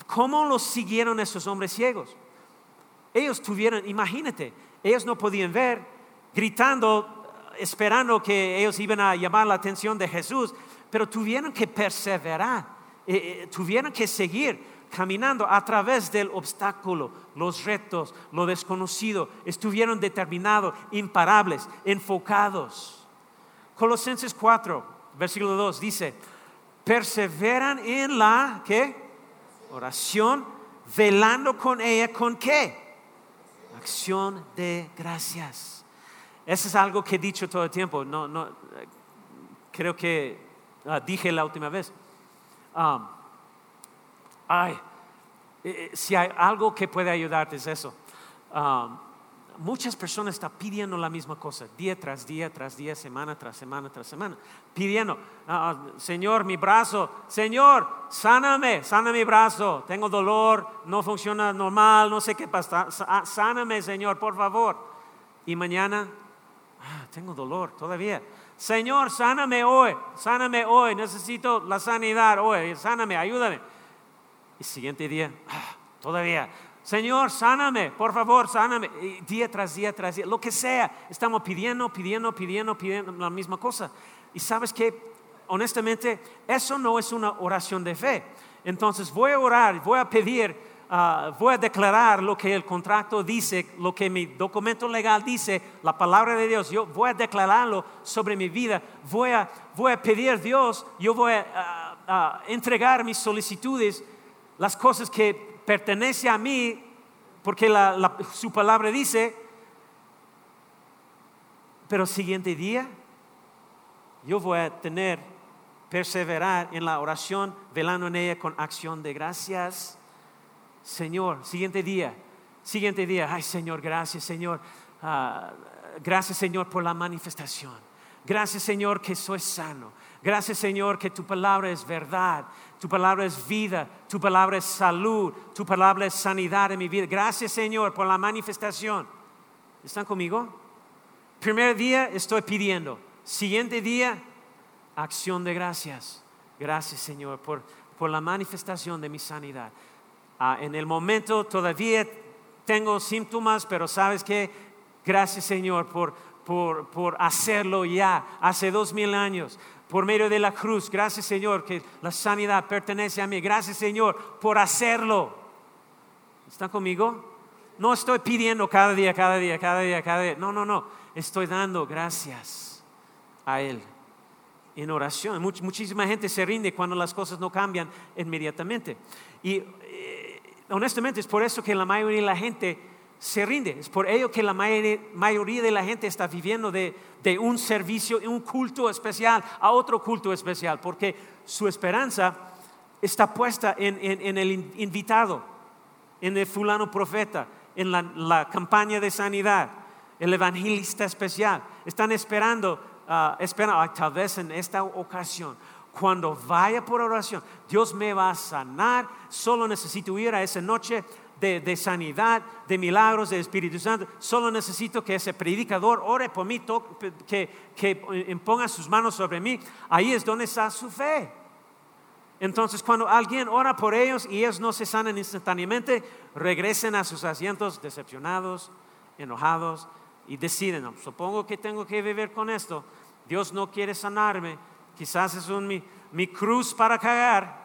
¿Cómo los siguieron esos hombres ciegos? Ellos tuvieron, imagínate, ellos no podían ver, gritando, esperando que ellos iban a llamar la atención de Jesús, pero tuvieron que perseverar, eh, eh, tuvieron que seguir caminando a través del obstáculo, los retos, lo desconocido, estuvieron determinados, imparables, enfocados. Colosenses 4, versículo 2 dice, perseveran en la ¿qué? oración, velando con ella con qué? Acción de gracias. Eso es algo que he dicho todo el tiempo. No, no, creo que ah, dije la última vez. Um, ay, eh, eh, si hay algo que puede ayudarte es eso. Muchas personas están pidiendo la misma cosa, día tras día, tras día, semana tras semana, tras semana, pidiendo, ah, ah, Señor, mi brazo, Señor, sáname, sana mi brazo, tengo dolor, no funciona normal, no sé qué pasa, ah, sáname, Señor, por favor. Y mañana, tengo dolor todavía. Señor, sáname hoy, sáname hoy, necesito la sanidad hoy, sáname, ayúdame. Y siguiente día, ah, todavía, Señor, sáname, por favor, sáname. día tras día tras día, lo que sea, estamos pidiendo, pidiendo, pidiendo, pidiendo la misma cosa. Y sabes que, honestamente, eso no es una oración de fe. Entonces voy a orar, voy a pedir, ah, voy a declarar lo que el contrato dice, lo que mi documento legal dice, la palabra de Dios. Yo voy a declararlo sobre mi vida. Voy a, voy a pedir a Dios, yo voy a, entregar mis solicitudes las cosas que pertenecen a mí, porque su palabra dice, pero siguiente día yo voy a tener, perseverar en la oración, velando en ella con acción de gracias. Señor, siguiente día, siguiente día, ay Señor, gracias Señor, ah, gracias Señor por la manifestación. Gracias Señor que soy sano. Gracias Señor que tu palabra es verdad, tu palabra es vida, tu palabra es salud, tu palabra es sanidad en mi vida. Gracias Señor por la manifestación. ¿Están conmigo? Primer día estoy pidiendo. Siguiente día, acción de gracias. Gracias, Señor, por, por la manifestación de mi sanidad. Ah, en el momento todavía tengo síntomas, pero sabes que, gracias, Señor, por, por, por hacerlo ya, hace dos mil años por medio de la cruz. Gracias Señor que la sanidad pertenece a mí. Gracias Señor por hacerlo. ¿Están conmigo? No estoy pidiendo cada día, cada día, cada día, cada día. No, no, no. Estoy dando gracias a Él en oración. muchísima gente se rinde cuando las cosas no cambian inmediatamente. Y eh, honestamente es por eso que la mayoría de la gente se rinde. Es por ello que la mayoría de la gente está viviendo de, un servicio, un culto especial a otro culto especial, porque su esperanza está puesta en, el invitado, en el fulano profeta, en la, campaña de sanidad, el evangelista especial. Están esperando, uh, esperando tal vez en esta ocasión cuando vaya por oración, Dios me va a sanar, solo necesito ir a esa noche de, sanidad, de milagros del Espíritu Santo. Solo necesito que ese predicador ore por mí, que, que imponga sus manos sobre mí. Ahí es donde está su fe. Entonces, cuando alguien ora por ellos y ellos no se sanan instantáneamente, regresen a sus asientos decepcionados, enojados y deciden, supongo que tengo que vivir con esto. Dios no quiere sanarme, quizás es un, mi, mi cruz para cagar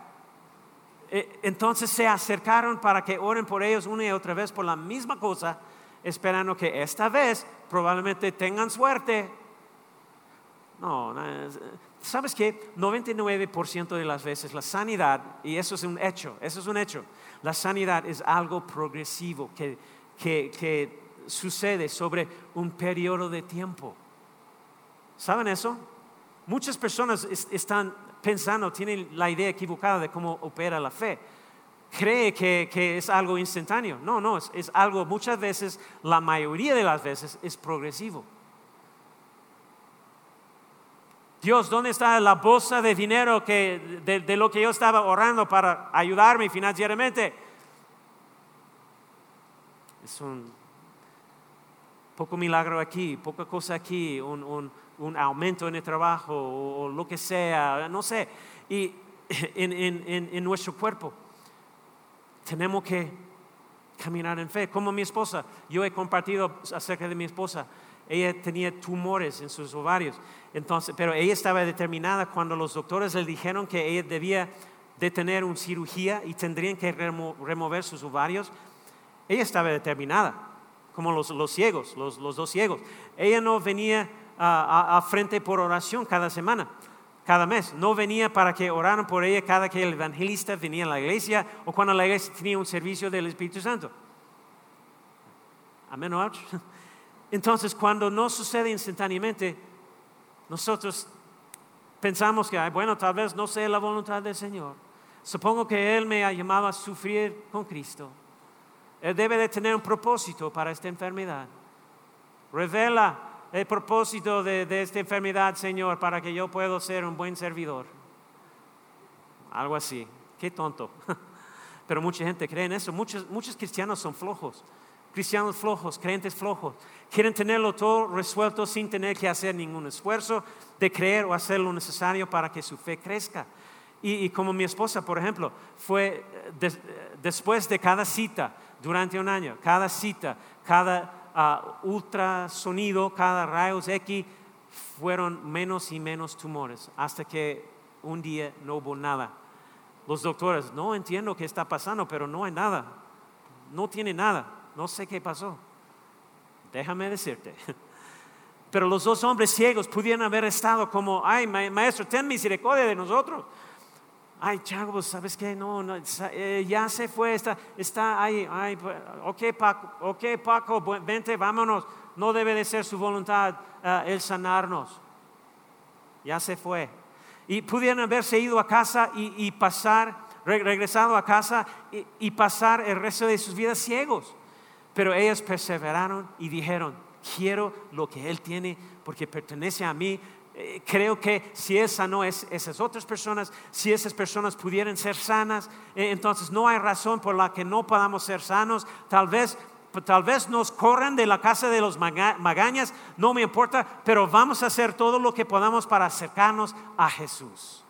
entonces se acercaron para que oren por ellos una y otra vez por la misma cosa, esperando que esta vez probablemente tengan suerte. No, ¿sabes qué? 99% de las veces la sanidad, y eso es un hecho, eso es un hecho, la sanidad es algo progresivo que, que sucede sobre un periodo de tiempo. ¿Saben eso? Muchas personas están pensando, tiene la idea equivocada de cómo opera la fe. Cree que, es algo instantáneo. No, no, es, algo muchas veces, la mayoría de las veces, es progresivo. Dios, ¿dónde está la bolsa de dinero que, de, lo que yo estaba ahorrando para ayudarme financieramente? Es un poco milagro aquí, poca cosa aquí, un aumento en el trabajo o, lo que sea, no sé. Y en, nuestro cuerpo tenemos que caminar en fe. Como mi esposa, yo he compartido acerca de mi esposa. Ella tenía tumores en sus ovarios, entonces, pero ella estaba determinada cuando los doctores le dijeron que ella debía de tener una cirugía y tendrían que remover sus ovarios. Ella estaba determinada, como los, ciegos, los, los dos ciegos. Ella no venía a, frente por oración cada semana, cada mes. No venía para que oraran por ella cada que el evangelista venía a la iglesia o cuando la iglesia tenía un servicio del Espíritu Santo. Amén. Entonces, cuando no sucede instantáneamente, nosotros pensamos que, bueno, tal vez no sea la voluntad del Señor. Supongo que Él me ha llamado a sufrir con Cristo. Él debe de tener un propósito para esta enfermedad. Revela el propósito de, esta enfermedad, Señor, para que yo pueda ser un buen servidor. Algo así. Qué tonto. Pero mucha gente cree en eso. Muchos, muchos cristianos son flojos. Cristianos flojos, creyentes flojos. Quieren tenerlo todo resuelto sin tener que hacer ningún esfuerzo de creer o hacer lo necesario para que su fe crezca. Y, como mi esposa, por ejemplo, fue después de cada cita, durante un año, cada cita, cada ultrasonido, cada rayos X, fueron menos y menos tumores, hasta que un día no hubo nada. Los doctores, no entiendo qué está pasando, pero no hay nada. No tiene nada. No sé qué pasó. Déjame decirte. Pero los dos hombres ciegos pudieron haber estado como, ay, maestro, ten misericordia de nosotros ay, chavos, ¿sabes qué? No, no eh, ya se fue, está, está ahí, ay, pues, ok, Paco, ok, Paco, vente, vámonos. No debe de ser su voluntad uh, el sanarnos. Ya se fue. Y pudieron haberse ido a casa y, pasar, regresado a casa y, y pasar el resto de sus vidas ciegos. Pero ellos perseveraron y dijeron, quiero lo que Él tiene porque pertenece a mí, eh, creo que si Él sanó es, esas otras personas, si esas personas pudieran ser sanas, eh, entonces no hay razón por la que no podamos ser sanos. Tal vez, tal vez nos corran de la casa de los magañas, no me importa, pero vamos a hacer todo lo que podamos para acercarnos a Jesús.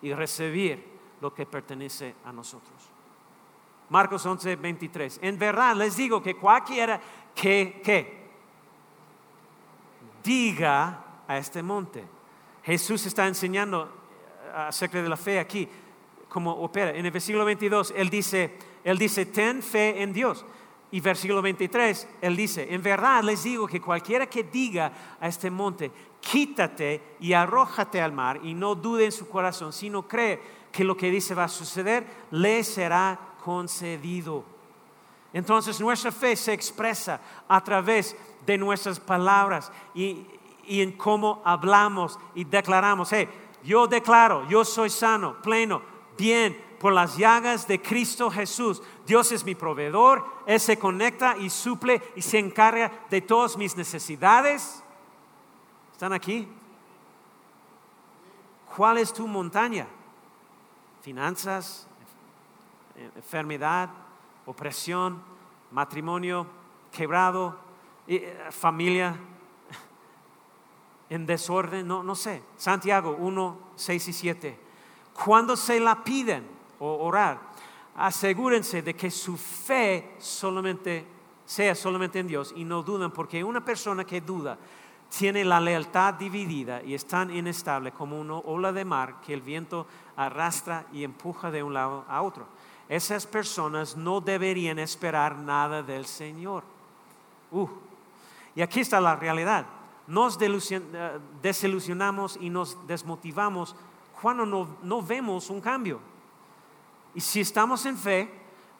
y recibir lo que pertenece a nosotros. Marcos 11, 23. En verdad les digo que cualquiera que, que diga a este monte. Jesús está enseñando acerca de la fe aquí, cómo opera. En el versículo 22, él dice, él dice, ten fe en Dios. Y versículo 23, él dice, en verdad les digo que cualquiera que diga a este monte, quítate y arrójate al mar y no dude en su corazón, sino cree que lo que dice va a suceder, le será concedido. Entonces nuestra fe se expresa a través de nuestras palabras y, y en cómo hablamos y declaramos, hey, yo declaro, yo soy sano, pleno, bien, por las llagas de Cristo Jesús. Dios es mi proveedor, Él se conecta y suple y se encarga de todas mis necesidades. ¿Están aquí? ¿Cuál es tu montaña? Finanzas, enfermedad, opresión, matrimonio quebrado, eh, familia en desorden, no, no sé. Santiago 1, 6 y 7. Cuando se la piden o orar, asegúrense de que su fe solamente sea solamente en Dios y no duden, porque una persona que duda tiene la lealtad dividida y es tan inestable como una ola de mar que el viento arrastra y empuja de un lado a otro. Esas personas no deberían esperar nada del Señor. Uh, y aquí está la realidad. Nos eh, desilusionamos y nos desmotivamos cuando no, no vemos un cambio. Y si estamos en fe,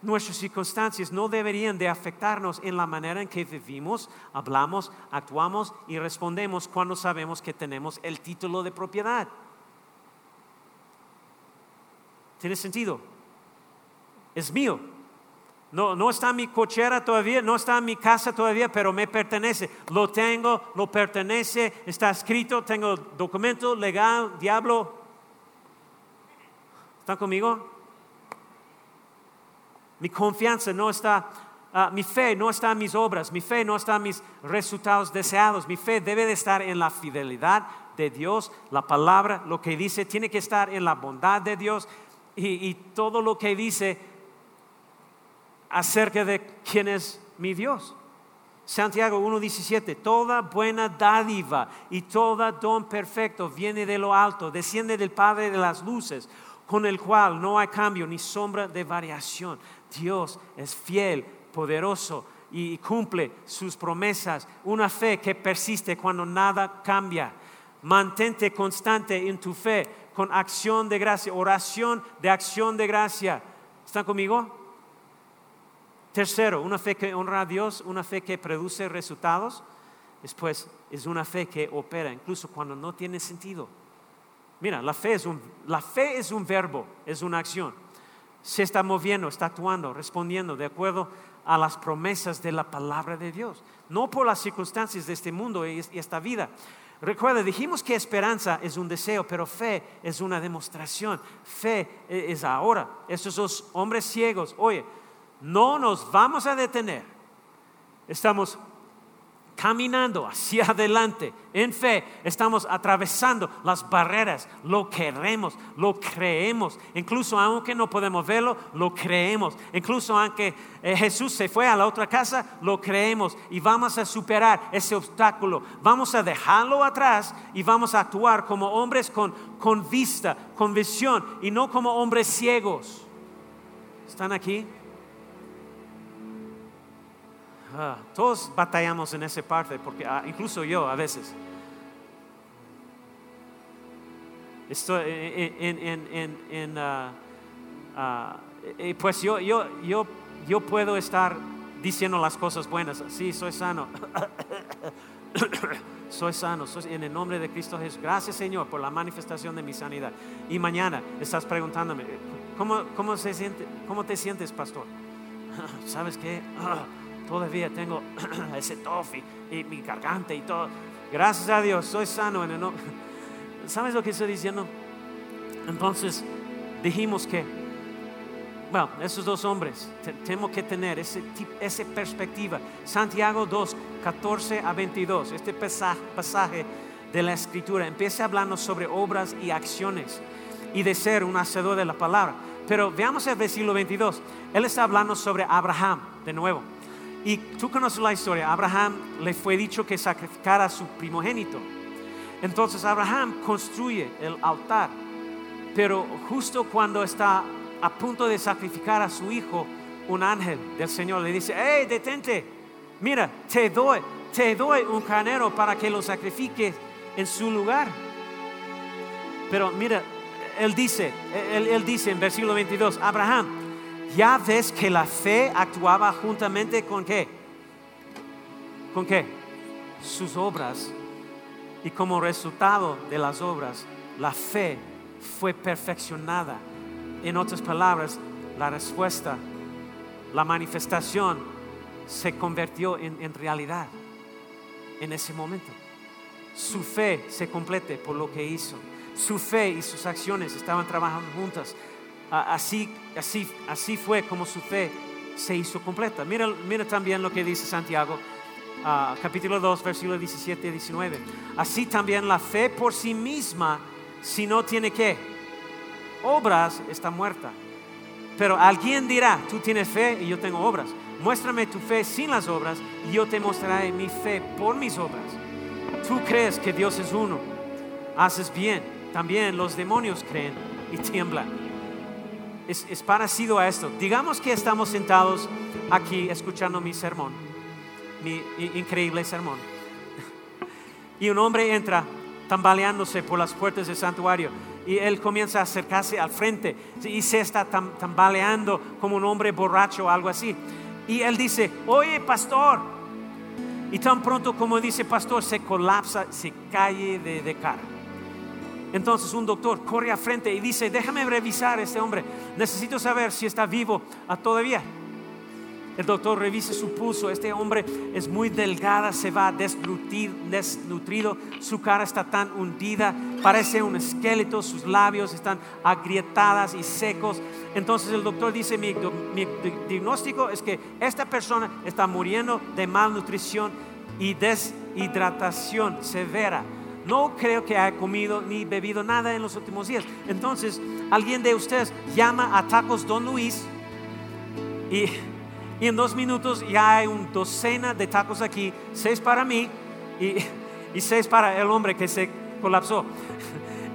nuestras circunstancias no deberían de afectarnos en la manera en que vivimos, hablamos, actuamos y respondemos cuando sabemos que tenemos el título de propiedad. ¿Tiene sentido? Es mío. No, está en mi cochera todavía, no está en mi casa todavía, pero me pertenece. Lo tengo, lo pertenece, está escrito, tengo documento legal, diablo. ¿Están conmigo? Mi confianza no está, ah, mi fe no está en mis obras, mi fe no está en mis resultados deseados, mi fe debe de estar en la fidelidad de Dios, la palabra, lo que dice, tiene que estar en la bondad de Dios y todo lo que dice acerca de quién es mi Dios. Santiago 1.17, toda buena dádiva y todo don perfecto viene de lo alto, desciende del Padre de las luces, con el cual no hay cambio ni sombra de variación. Dios es fiel, poderoso y cumple sus promesas. Una fe que persiste cuando nada cambia. Mantente constante en tu fe con acción de gracia, oración de acción de gracia. ¿Están conmigo? Tercero, una fe que honra a Dios, una fe que produce resultados. Después es una fe que opera incluso cuando no tiene sentido. Mira, la fe es un, la fe es un verbo, es una acción se está moviendo, está actuando, respondiendo de acuerdo a las promesas de la palabra de Dios, no por las circunstancias de este mundo y esta vida. Recuerda, dijimos que esperanza es un deseo, pero fe es una demostración. Fe e, es ahora. Estos dos hombres ciegos, oye, no nos vamos a detener. Estamos caminando hacia adelante en fe, estamos atravesando las barreras, lo queremos, lo creemos, incluso aunque no podemos verlo, lo creemos, incluso aunque eh, Jesús se fue a la otra casa, lo creemos y vamos a superar ese obstáculo, vamos a dejarlo atrás y vamos a actuar como hombres con, con vista, con visión y no como hombres ciegos. ¿Están aquí? Todos batallamos en esa parte, porque ah, incluso yo a veces. Estoy en, ah, pues yo, yo, yo, yo puedo estar diciendo las cosas buenas. Sí, soy sano. soy sano, soy en el nombre de Cristo Jesús. Gracias Señor por la manifestación de mi sanidad. Y mañana estás preguntándome, ¿cómo, cómo, se siente, cómo te sientes, pastor? ¿Sabes qué? todavía tengo ese tofi y mi garganta y todo. Gracias a Dios, soy sano en el nombre. ¿Sabes lo que estoy diciendo? Entonces dijimos que, bueno, esos dos hombres, tenemos que tener ese, esa perspectiva. Santiago 2, 14 a 22, este pasaje de la escritura empieza hablando sobre obras y acciones. y de ser un hacedor de la palabra. Pero veamos el versículo 22. Él está hablando sobre Abraham de nuevo. Y tú conoces la historia. Abraham le fue dicho que sacrificara a su primogénito. Entonces Abraham construye el altar. Pero justo cuando está a punto de sacrificar a su hijo, un ángel del Señor le dice, hey, detente, mira, te doy, te doy un carnero para que lo sacrifiques en su lugar. Pero mira, él dice, él, él dice en versículo 22, Abraham, ya ves que la fe actuaba juntamente con qué? ¿Con qué? Sus obras. Y como resultado de las obras, la fe fue perfeccionada. En otras palabras, la respuesta, la manifestación se convirtió en, en realidad en ese momento. Su fe se complete por lo que hizo. Su fe y sus acciones estaban trabajando juntas. Así, así, así fue como su fe se hizo completa. Mira, mira también lo que dice Santiago, ah, capítulo 2, versículos 17 y 19. Así también la fe por sí misma, si no tiene que obras, está muerta. Pero alguien dirá, tú tienes fe y yo tengo obras. Muéstrame tu fe sin las obras y yo te mostraré mi fe por mis obras. Tú crees que Dios es uno, haces bien. También los demonios creen y tiemblan. Es, parecido a esto. Digamos que estamos sentados aquí escuchando mi sermón, mi increíble sermón. Y un hombre entra tambaleándose por las puertas del santuario y él comienza a acercarse al frente y se está tambaleando como un hombre borracho o algo así. Y él dice, oye pastor, y tan pronto como dice pastor, se colapsa, se cae de, de cara. Entonces un doctor corre al frente y dice, déjame revisar a este hombre, necesito saber si está vivo todavía. El doctor revisa su pulso, este hombre es muy delgada, se va desnutrido, su cara está tan hundida, parece un esqueleto, sus labios están agrietadas y secos. Entonces el doctor dice, mi diagnóstico es que esta persona está muriendo de malnutrición y deshidratación severa. No creo que haya comido ni bebido nada en los últimos días. Entonces, alguien de ustedes llama a Tacos Don Luis y y en dos minutos ya hay una docena de tacos aquí, seis para mí y, seis para el hombre que se colapsó.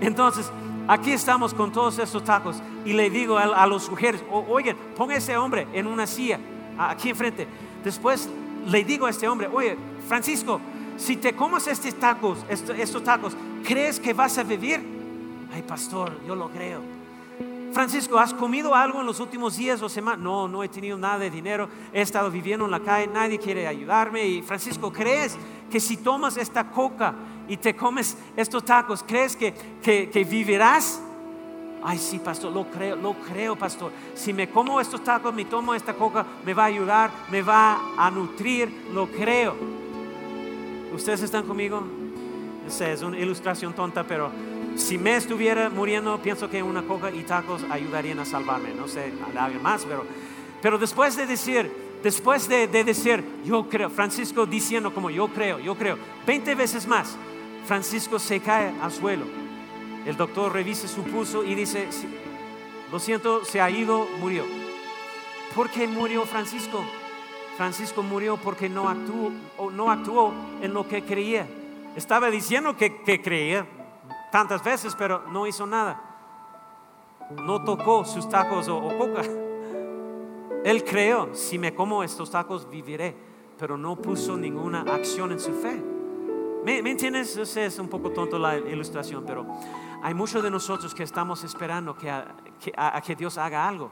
Entonces, aquí estamos con todos estos tacos y le digo a, los mujeres, oigan, ponga ese hombre en una silla aquí enfrente. Después le digo a este hombre, oye, Francisco, si te comes estos tacos, estos tacos, ¿crees que vas a vivir? Ay, pastor, yo lo creo. Francisco, ¿has comido algo en los últimos días o semanas? No, no he tenido nada de dinero, he estado viviendo en la calle, nadie quiere ayudarme. Y Francisco, ¿crees que si tomas esta coca y te comes estos tacos, crees que, que, vivirás? Ay, sí, pastor, lo creo, lo creo, pastor. Si me como estos tacos, me tomo esta coca, me va a ayudar, me va a nutrir, lo creo. ¿Ustedes están conmigo? Esa es una ilustración tonta, pero si me estuviera muriendo, pienso que una coca y tacos ayudarían a salvarme. No sé, a alguien más, pero, pero después de decir, después de, decir, yo creo, Francisco diciendo como yo creo, yo creo, 20 veces más, Francisco se cae al suelo. El doctor revisa su pulso y dice, lo siento, se ha ido, murió. ¿Por qué murió Francisco? Francisco murió porque no actuó, no actuó en lo que creía. Estaba diciendo que, creía, tantas veces, pero no hizo nada. No tocó sus tacos o, coca. Él creó, si me como estos tacos viviré, pero no puso ninguna acción en su fe. ¿Me, entiendes? Es un poco tonto la ilustración, pero hay muchos de nosotros que estamos esperando que, a que Dios haga algo.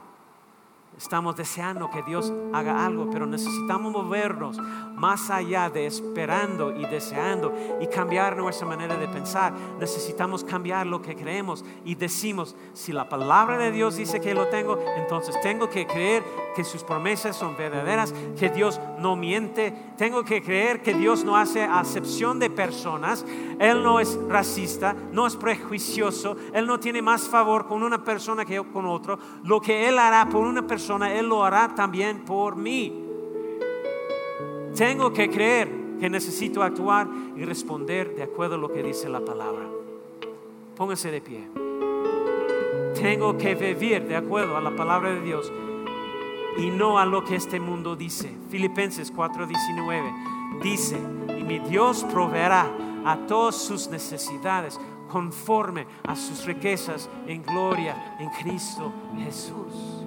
Estamos deseando que Dios haga algo, pero necesitamos movernos más allá de esperando y deseando y cambiar nuestra manera de pensar. Necesitamos cambiar lo que creemos y decimos, si la palabra de Dios dice que lo tengo, entonces tengo que creer que sus promesas son verdaderas, que Dios no miente, tengo que creer que Dios no hace acepción de personas, Él no es racista, no es prejuicioso, Él no tiene más favor con una persona que con otro. Lo que Él hará por una persona, Él lo hará también por mí. Tengo que creer que necesito actuar y responder de acuerdo a lo que dice la palabra. Póngase de pie. Tengo que vivir de acuerdo a la palabra de Dios y no a lo que este mundo dice. Filipenses 4:19 dice, y mi Dios proveerá a todas sus necesidades conforme a sus riquezas en gloria en Cristo Jesús.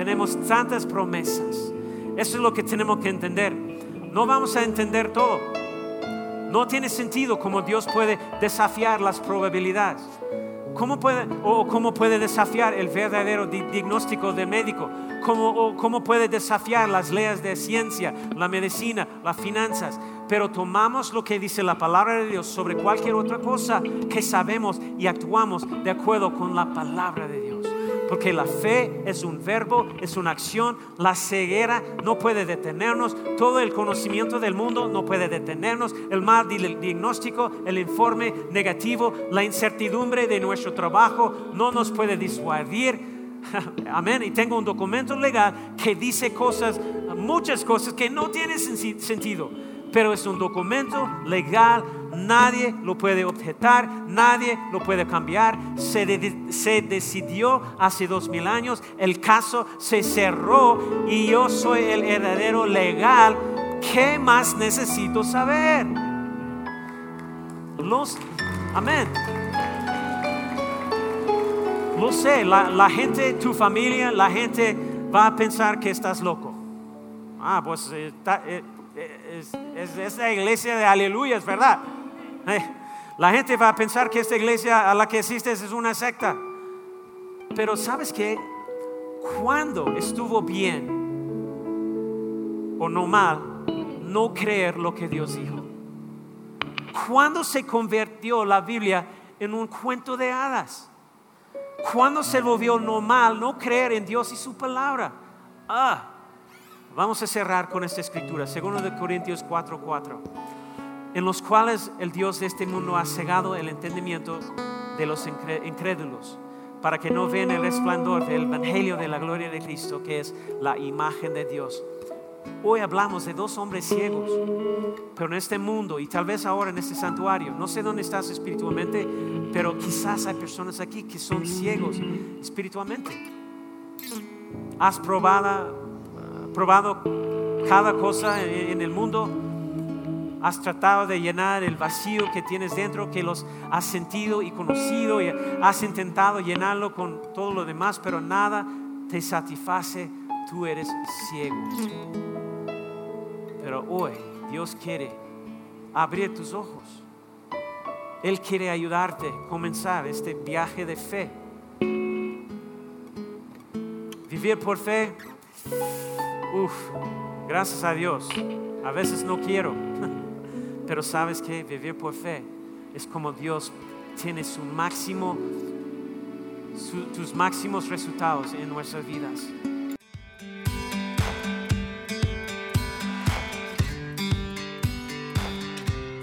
Tenemos tantas promesas. Eso es lo que tenemos que entender. No vamos a entender todo. No tiene sentido cómo Dios puede desafiar las probabilidades. ¿Cómo puede, o cómo puede desafiar el verdadero diagnóstico del médico? ¿Cómo, ¿Cómo puede desafiar las leyes de ciencia, la medicina, las finanzas? Pero tomamos lo que dice la palabra de Dios sobre cualquier otra cosa que sabemos y actuamos de acuerdo con la palabra de Dios. Porque la fe es un verbo, es una acción. La ceguera no puede detenernos. Todo el conocimiento del mundo no puede detenernos. El mal diagnóstico, el informe negativo, la incertidumbre de nuestro trabajo no nos puede disuadir. Amén. Y tengo un documento legal que dice cosas, muchas cosas que no tienen sentido. Pero es un documento legal nadie lo puede objetar, nadie lo puede cambiar. Se, decidió hace dos mil años, el caso se cerró y yo soy el heredero legal. ¿Qué más necesito saber? Los, amén. Lo sé, la, gente, tu familia, la gente va a pensar que estás loco. Ah, pues eh, eh, eh, es, es, la iglesia de aleluya, verdad. Eh, la gente va a pensar que esta iglesia a la que asistes es una secta. Pero sabes qué? Cuando estuvo bien o no mal, no creer lo que Dios dijo. Cuando se convirtió la Biblia en un cuento de hadas. Cuando se volvió normal no creer en Dios y su palabra. Ah, vamos a cerrar con esta escritura, segundo de Corintios 4:4 en los cuales el Dios de este mundo ha cegado el entendimiento de los incrédulos, para que no vean el resplandor del Evangelio de la gloria de Cristo, que es la imagen de Dios. Hoy hablamos de dos hombres ciegos, pero en este mundo y tal vez ahora en este santuario, no sé dónde estás espiritualmente, pero quizás hay personas aquí que son ciegos espiritualmente. Has probado, probado cada cosa en el mundo, has tratado de llenar el vacío que tienes dentro, que los has sentido y conocido y has intentado llenarlo con todo lo demás, pero nada te satisface, tú eres ciego. Pero hoy Dios quiere abrir tus ojos. Él quiere ayudarte a comenzar este viaje de fe. Vivir por fe, uff, gracias a Dios. A veces no quiero. Pero sabes que vivir por fe es como Dios tiene su máximo, tus máximos resultados en nuestras vidas.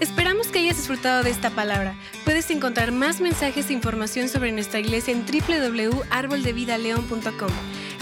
Esperamos que hayas disfrutado de esta palabra. Puedes encontrar más mensajes e información sobre nuestra iglesia en www.arboldevidaleon.com.